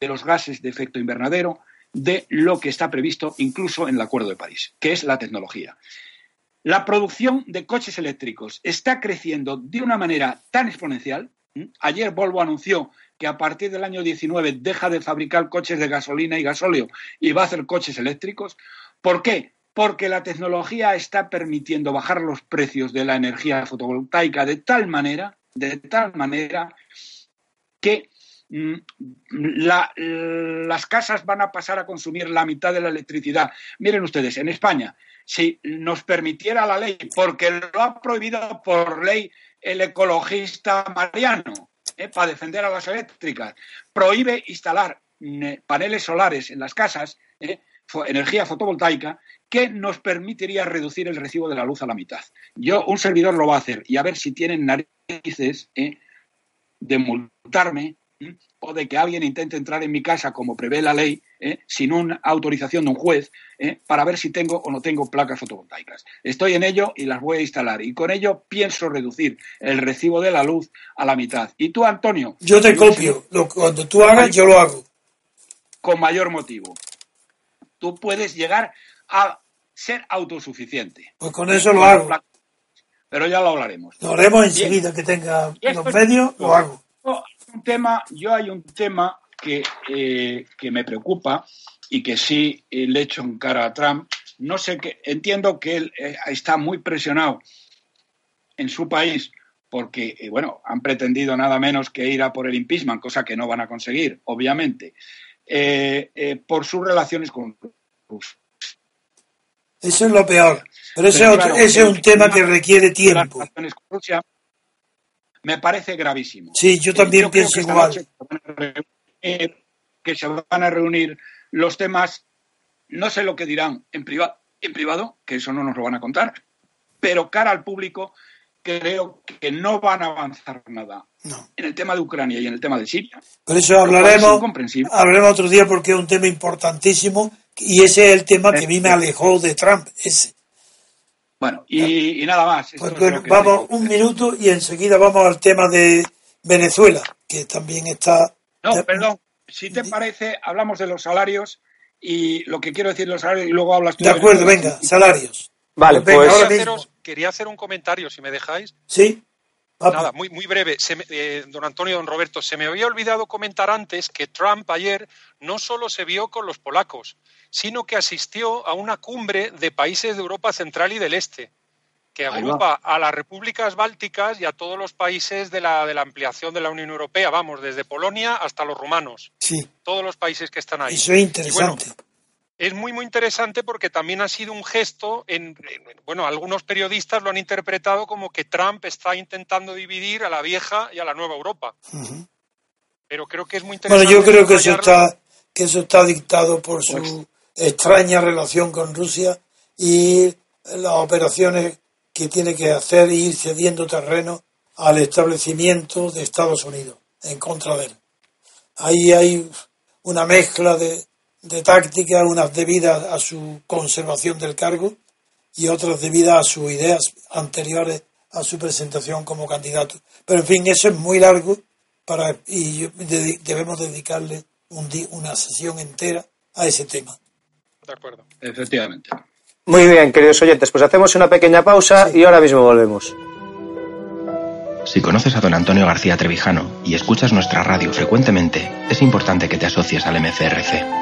B: de los gases de efecto invernadero de lo que está previsto incluso en el Acuerdo de París, que es la tecnología. La producción de coches eléctricos está creciendo de una manera tan exponencial. Ayer Volvo anunció que a partir del año 19 deja de fabricar coches de gasolina y gasóleo y va a hacer coches eléctricos. ¿Por qué? Porque la tecnología está permitiendo bajar los precios de la energía fotovoltaica de tal manera, de tal manera que mm, las casas van a pasar a consumir la mitad de la electricidad. Miren ustedes, en España, si nos permitiera la ley, porque lo ha prohibido por ley el ecologista Mariano, eh, para defender a las eléctricas, prohíbe instalar mm, paneles solares en las casas, eh, energía fotovoltaica que nos permitiría reducir el recibo de la luz a la mitad. Yo, un servidor lo va a hacer y a ver si tienen narices ¿eh? de multarme o de que alguien intente entrar en mi casa como prevé la ley ¿eh? sin una autorización de un juez ¿eh? para ver si tengo o no tengo placas fotovoltaicas. Estoy en ello y las voy a instalar y con ello pienso reducir el recibo de la luz a la mitad. ¿Y tú, Antonio?
C: Yo te copio. cuando tú hagas, yo lo hago.
B: Con mayor motivo tú puedes llegar a ser autosuficiente.
C: Pues con eso lo hago.
B: Pero ya lo hablaremos.
C: Lo haremos enseguida que tenga los medios, lo hago.
B: Un tema, yo hay un tema que, eh, que me preocupa y que sí eh, le echo en cara a Trump. No sé qué, entiendo que él eh, está muy presionado en su país porque, bueno, han pretendido nada menos que ir a por el impeachment, cosa que no van a conseguir, obviamente. Eh, eh, por sus relaciones con Rusia.
C: Eso es lo peor. Pero ese, es un tema que requiere tiempo.
B: me parece gravísimo.
C: Sí, yo también pienso igual.
B: Que se van a reunir los temas, no sé lo que dirán en, privado, en privado, que eso no nos lo van a contar, pero cara al público creo que no van a avanzar nada en el tema de Ucrania y en el tema de Siria.
C: Por eso hablaremos, hablaremos otro día porque es un tema importantísimo y ese es el tema que a mí me alejó de Trump. Ese.
B: Bueno, y, nada más.
C: Pues vamos un minuto y enseguida vamos al tema de Venezuela, que también está...
B: No, perdón, si te parece, hablamos de los salarios y lo que quiero decir los salarios y luego hablas tú.
C: De acuerdo, venga, salarios.
D: Vale, pues... quería hacer un comentario, si me dejáis.
C: Sí.
D: Nada, muy, muy breve. Eh, don Antonio, don Roberto, se me había olvidado comentar antes que Trump ayer no solo se vio con los polacos, sino que asistió a una cumbre de países de Europa Central y del Este, que agrupa a las repúblicas bálticas y a todos los países de la, de la ampliación de la Unión Europea, vamos, desde Polonia hasta los rumanos.
C: Sí.
D: Todos los países que están ahí.
C: Eso es interesante
D: es muy, muy interesante porque también ha sido un gesto, en, bueno, algunos periodistas lo han interpretado como que Trump está intentando dividir a la vieja y a la nueva Europa. Pero creo que es muy interesante.
C: Bueno, yo creo que eso está, que eso está dictado por su pues extraña relación con Rusia y las operaciones que tiene que hacer e ir cediendo terreno al establecimiento de Estados Unidos en contra de él. Ahí hay una mezcla de, de tácticas, unas debidas a su conservación del cargo y otras debidas a sus ideas anteriores a su presentación como candidato. Pero en fin, eso es muy largo para, y debemos dedicarle un una sesión entera a ese tema.
D: De acuerdo.
B: Efectivamente.
A: Muy bien, queridos oyentes, pues hacemos una pequeña pausa y ahora mismo volvemos.
E: Si conoces a don Antonio García Trevijano y escuchas nuestra radio frecuentemente, es importante que te asocies al MCRC.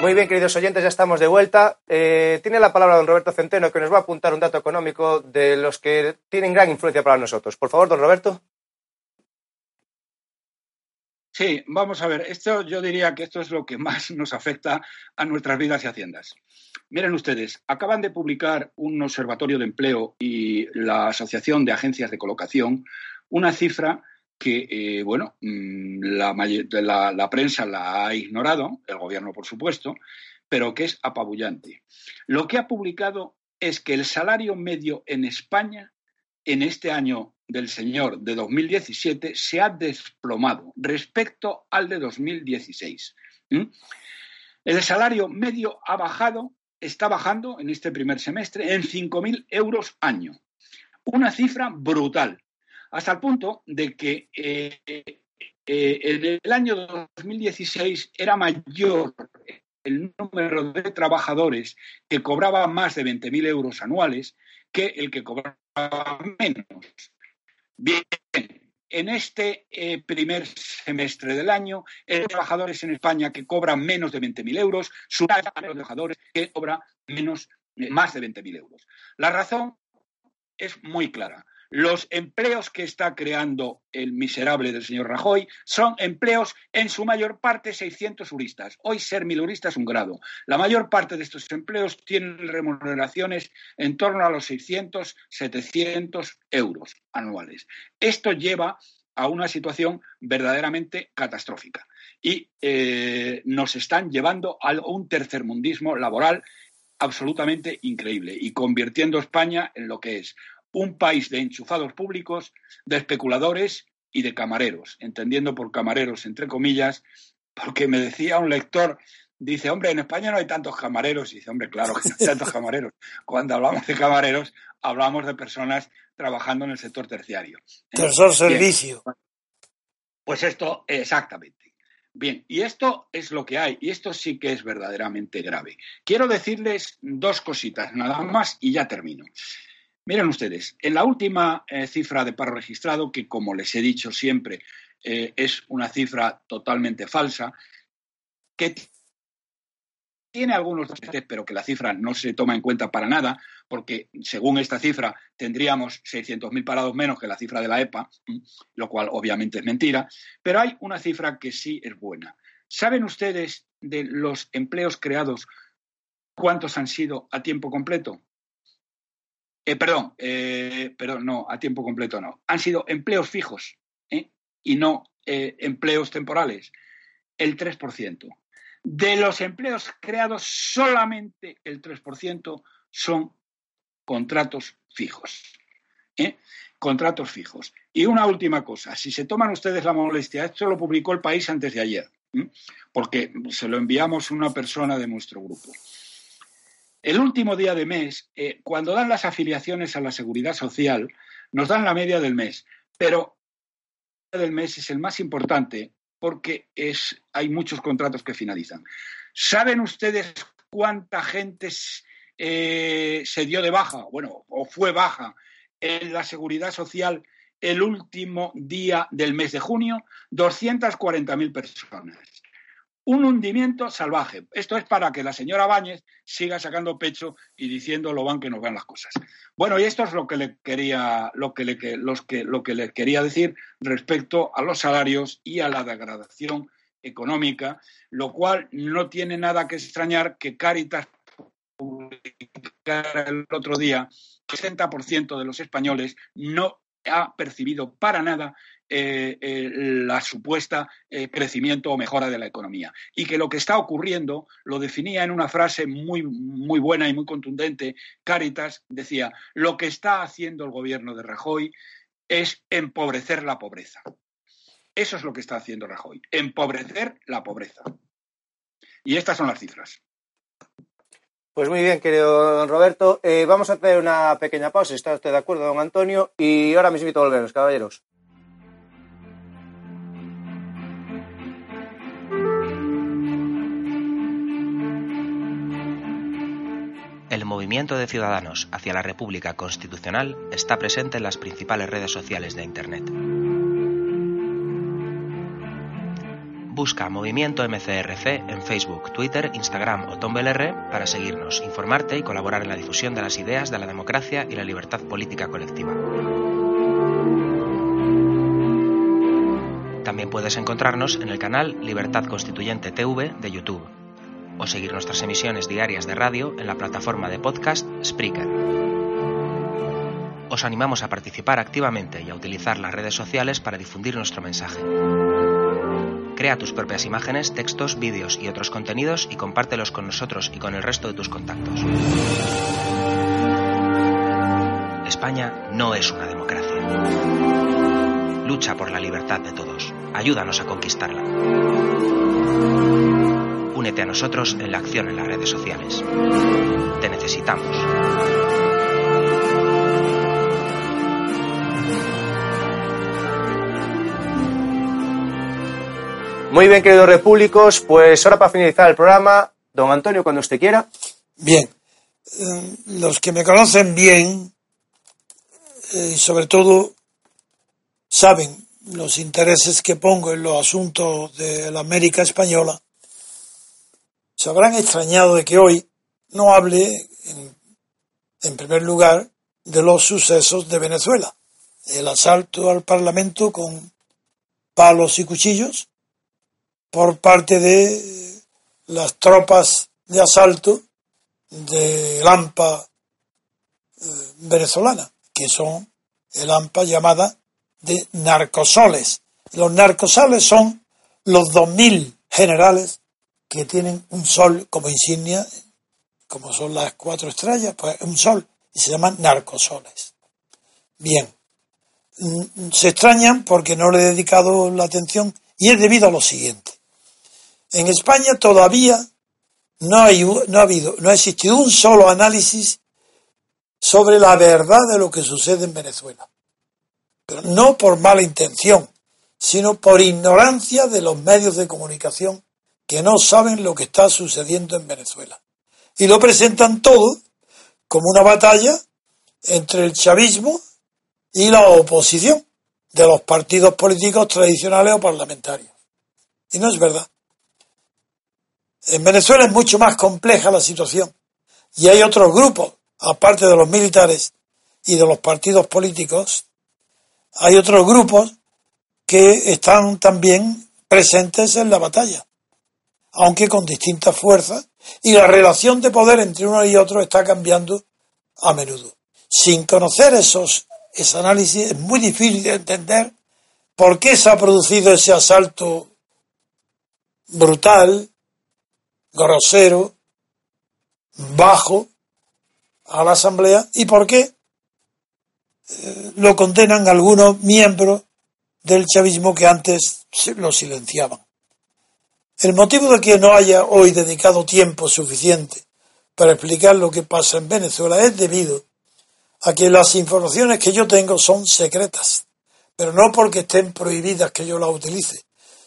A: Muy bien, queridos oyentes, ya estamos de vuelta. Eh, tiene la palabra don Roberto Centeno, que nos va a apuntar un dato económico de los que tienen gran influencia para nosotros. Por favor, don Roberto.
B: Sí, vamos a ver, esto yo diría que esto es lo que más nos afecta a nuestras vidas y haciendas. Miren ustedes, acaban de publicar un observatorio de empleo y la Asociación de Agencias de Colocación una cifra que, eh, bueno, mm, la, la prensa la ha ignorado, el gobierno por supuesto, pero que es apabullante. Lo que ha publicado es que el salario medio en España en este año del señor de 2017 se ha desplomado respecto al de 2016. El salario medio ha bajado, está bajando en este primer semestre en 5.000 euros año. Una cifra brutal, hasta el punto de que eh, eh, en el año 2016 era mayor el número de trabajadores que cobraban más de 20.000 euros anuales que el que cobraba menos. Bien, en este eh, primer semestre del año, hay trabajadores en España que cobran menos de 20.000 euros, a los trabajadores que cobran menos, más de 20.000 euros. La razón es muy clara. Los empleos que está creando el miserable del señor Rajoy son empleos en su mayor parte 600 juristas. Hoy ser milurista es un grado. La mayor parte de estos empleos tienen remuneraciones en torno a los 600, 700 euros anuales. Esto lleva a una situación verdaderamente catastrófica y eh, nos están llevando a un tercermundismo laboral absolutamente increíble y convirtiendo a España en lo que es un país de enchufados públicos, de especuladores y de camareros, entendiendo por camareros entre comillas, porque me decía un lector, dice, hombre, en España no hay tantos camareros, y dice, hombre, claro que no hay tantos camareros. Cuando hablamos de camareros, hablamos de personas trabajando en el sector terciario.
C: Tercer servicio.
B: Pues esto, exactamente. Bien, y esto es lo que hay, y esto sí que es verdaderamente grave. Quiero decirles dos cositas, nada más, y ya termino. Miren ustedes, en la última eh, cifra de paro registrado, que como les he dicho siempre eh, es una cifra totalmente falsa, que tiene algunos pero que la cifra no se toma en cuenta para nada, porque según esta cifra tendríamos 600.000 parados menos que la cifra de la EPA, lo cual obviamente es mentira, pero hay una cifra que sí es buena. ¿Saben ustedes de los empleos creados cuántos han sido a tiempo completo? Eh, perdón, eh, perdón, no, a tiempo completo no. Han sido empleos fijos ¿eh? y no empleos temporales. El 3%. De los empleos creados, solamente el 3% son contratos fijos. Contratos fijos. Y una última cosa, si se toman ustedes la molestia, esto lo publicó el país antes de ayer, porque se lo enviamos una persona de nuestro grupo. El último día de mes, eh, cuando dan las afiliaciones a la seguridad social, nos dan la media del mes, pero el del mes es el más importante porque es, hay muchos contratos que finalizan. ¿Saben ustedes cuánta gente eh, se dio de baja, bueno, o fue baja en la seguridad social el último día del mes de junio? 240.000 personas un hundimiento salvaje. Esto es para que la señora Báñez siga sacando pecho y diciendo lo van que nos van las cosas. Bueno, y esto es lo que le quería, lo que le, los que, lo que le quería decir respecto a los salarios y a la degradación económica, lo cual no tiene nada que extrañar que Caritas publicara el otro día que el 60% de los españoles no ha percibido para nada eh, eh, la supuesta eh, crecimiento o mejora de la economía. Y que lo que está ocurriendo lo definía en una frase muy, muy buena y muy contundente. Caritas decía, lo que está haciendo el gobierno de Rajoy es empobrecer la pobreza. Eso es lo que está haciendo Rajoy, empobrecer la pobreza. Y estas son las cifras.
A: Pues muy bien, querido don Roberto. Vamos a hacer una pequeña pausa, está usted de acuerdo, don Antonio, y ahora mismo volvemos, caballeros.
E: El movimiento de ciudadanos hacia la República Constitucional está presente en las principales redes sociales de Internet. Busca Movimiento MCRC en Facebook, Twitter, Instagram o Tumblr para seguirnos, informarte y colaborar en la difusión de las ideas de la democracia y la libertad política colectiva. También puedes encontrarnos en el canal Libertad Constituyente TV de YouTube o seguir nuestras emisiones diarias de radio en la plataforma de podcast Spreaker. Os animamos a participar activamente y a utilizar las redes sociales para difundir nuestro mensaje. Crea tus propias imágenes, textos, vídeos y otros contenidos y compártelos con nosotros y con el resto de tus contactos. España no es una democracia. Lucha por la libertad de todos. Ayúdanos a conquistarla. Únete a nosotros en la acción en las redes sociales. Te necesitamos.
A: Muy bien, queridos repúblicos, pues ahora para finalizar el programa, don Antonio, cuando usted quiera.
C: Bien, eh, los que me conocen bien, eh, sobre todo, saben los intereses que pongo en los asuntos de la América Española, se habrán extrañado de que hoy no hable, en, en primer lugar, de los sucesos de Venezuela. El asalto al Parlamento con palos y cuchillos, por parte de las tropas de asalto de AMPA eh, venezolana, que son el AMPA llamada de narcosoles. Los narcosoles son los 2.000 generales que tienen un sol como insignia, como son las cuatro estrellas, pues un sol, y se llaman narcosoles. Bien, mm, se extrañan porque no le he dedicado la atención y es debido a lo siguiente. En España todavía no, hay, no ha habido, no ha existido un solo análisis sobre la verdad de lo que sucede en Venezuela. Pero no por mala intención, sino por ignorancia de los medios de comunicación que no saben lo que está sucediendo en Venezuela. Y lo presentan todo como una batalla entre el chavismo y la oposición de los partidos políticos tradicionales o parlamentarios. Y no es verdad. En Venezuela es mucho más compleja la situación y hay otros grupos, aparte de los militares y de los partidos políticos, hay otros grupos que están también presentes en la batalla, aunque con distintas fuerzas, y la relación de poder entre uno y otro está cambiando a menudo. Sin conocer esos, ese análisis es muy difícil de entender por qué se ha producido ese asalto brutal, grosero, bajo a la Asamblea y por qué eh, lo condenan algunos miembros del chavismo que antes lo silenciaban. El motivo de que no haya hoy dedicado tiempo suficiente para explicar lo que pasa en Venezuela es debido a que las informaciones que yo tengo son secretas, pero no porque estén prohibidas que yo las utilice,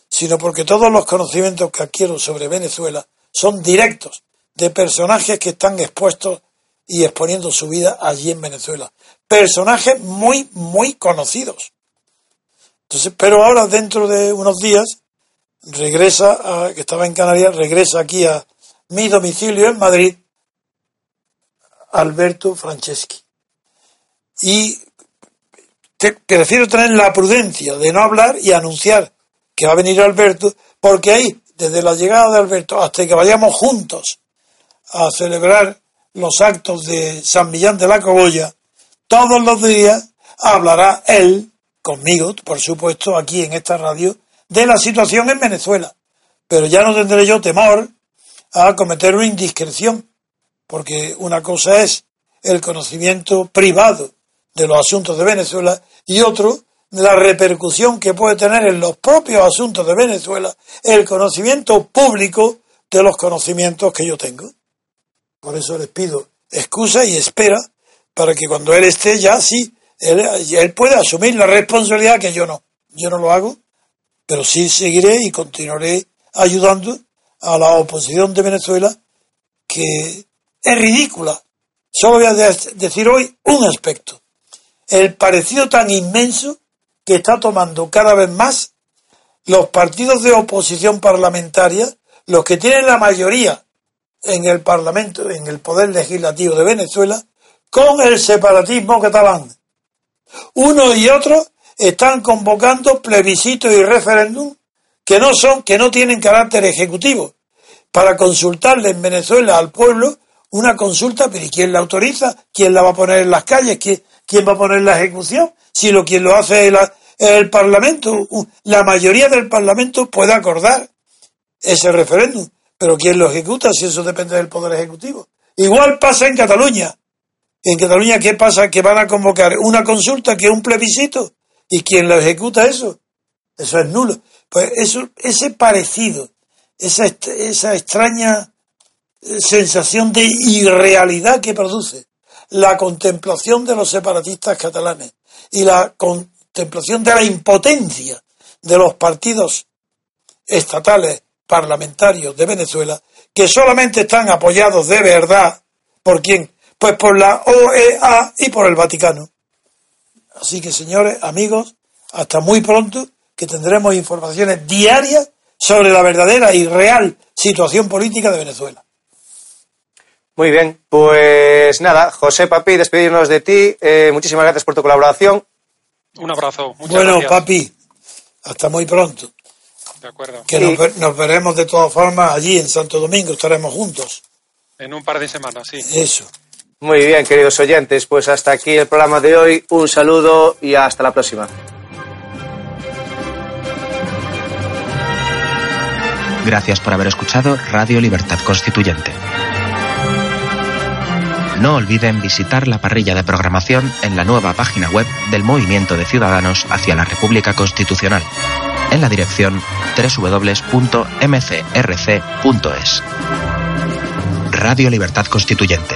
C: sino porque todos los conocimientos que adquiero sobre Venezuela son directos de personajes que están expuestos y exponiendo su vida allí en Venezuela. Personajes muy, muy conocidos. Entonces, pero ahora dentro de unos días regresa, a, que estaba en Canarias, regresa aquí a mi domicilio en Madrid, Alberto Franceschi. Y prefiero tener la prudencia de no hablar y anunciar que va a venir Alberto porque ahí, desde la llegada de Alberto hasta que vayamos juntos a celebrar los actos de San Millán de la Cogolla, todos los días hablará él, conmigo, por supuesto, aquí en esta radio, de la situación en Venezuela. Pero ya no tendré yo temor a cometer una indiscreción, porque una cosa es el conocimiento privado de los asuntos de Venezuela y otro la repercusión que puede tener en los propios asuntos de Venezuela el conocimiento público de los conocimientos que yo tengo. Por eso les pido excusa y espera para que cuando él esté ya sí, él, él pueda asumir la responsabilidad que yo no. Yo no lo hago, pero sí seguiré y continuaré ayudando a la oposición de Venezuela que es ridícula. Solo voy a decir hoy un aspecto. El parecido tan inmenso que está tomando cada vez más los partidos de oposición parlamentaria, los que tienen la mayoría en el Parlamento, en el Poder Legislativo de Venezuela, con el separatismo catalán. Uno y otro están convocando plebiscitos y referéndum que no son, que no tienen carácter ejecutivo, para consultarle en Venezuela al pueblo una consulta, pero ¿y quién la autoriza? ¿Quién la va a poner en las calles? ¿Quién, va a poner la ejecución? Si lo quien lo hace es el Parlamento, la mayoría del Parlamento puede acordar ese referéndum, pero ¿quién lo ejecuta si eso depende del Poder Ejecutivo? Igual pasa en Cataluña. En Cataluña, ¿qué pasa? Que van a convocar una consulta que es un plebiscito. ¿Y quién lo ejecuta eso? Eso es nulo. Pues eso, ese parecido, esa, esa extraña eh, sensación de irrealidad que produce la contemplación de los separatistas catalanes y la contemplación de la impotencia de los partidos estatales parlamentarios de Venezuela, que solamente están apoyados de verdad por quién? Pues por la OEA y por el Vaticano. Así que, señores, amigos, hasta muy pronto, que tendremos informaciones diarias sobre la verdadera y real situación política de Venezuela.
A: Muy bien, pues nada, José Papi, despedirnos de ti. Eh, muchísimas gracias por tu colaboración.
D: Un abrazo. Muchas
C: bueno,
D: gracias.
C: Papi, hasta muy pronto.
D: De acuerdo.
C: Que nos, ver- nos veremos de todas formas allí en Santo Domingo, estaremos juntos.
D: En un par de semanas, sí.
C: Eso.
A: Muy bien, queridos oyentes, pues hasta aquí el programa de hoy. Un saludo y hasta la próxima.
E: Gracias por haber escuchado Radio Libertad Constituyente. No olviden visitar la parrilla de programación en la nueva página web del Movimiento de Ciudadanos hacia la República Constitucional, en la dirección www.mcrc.es. Radio Libertad Constituyente.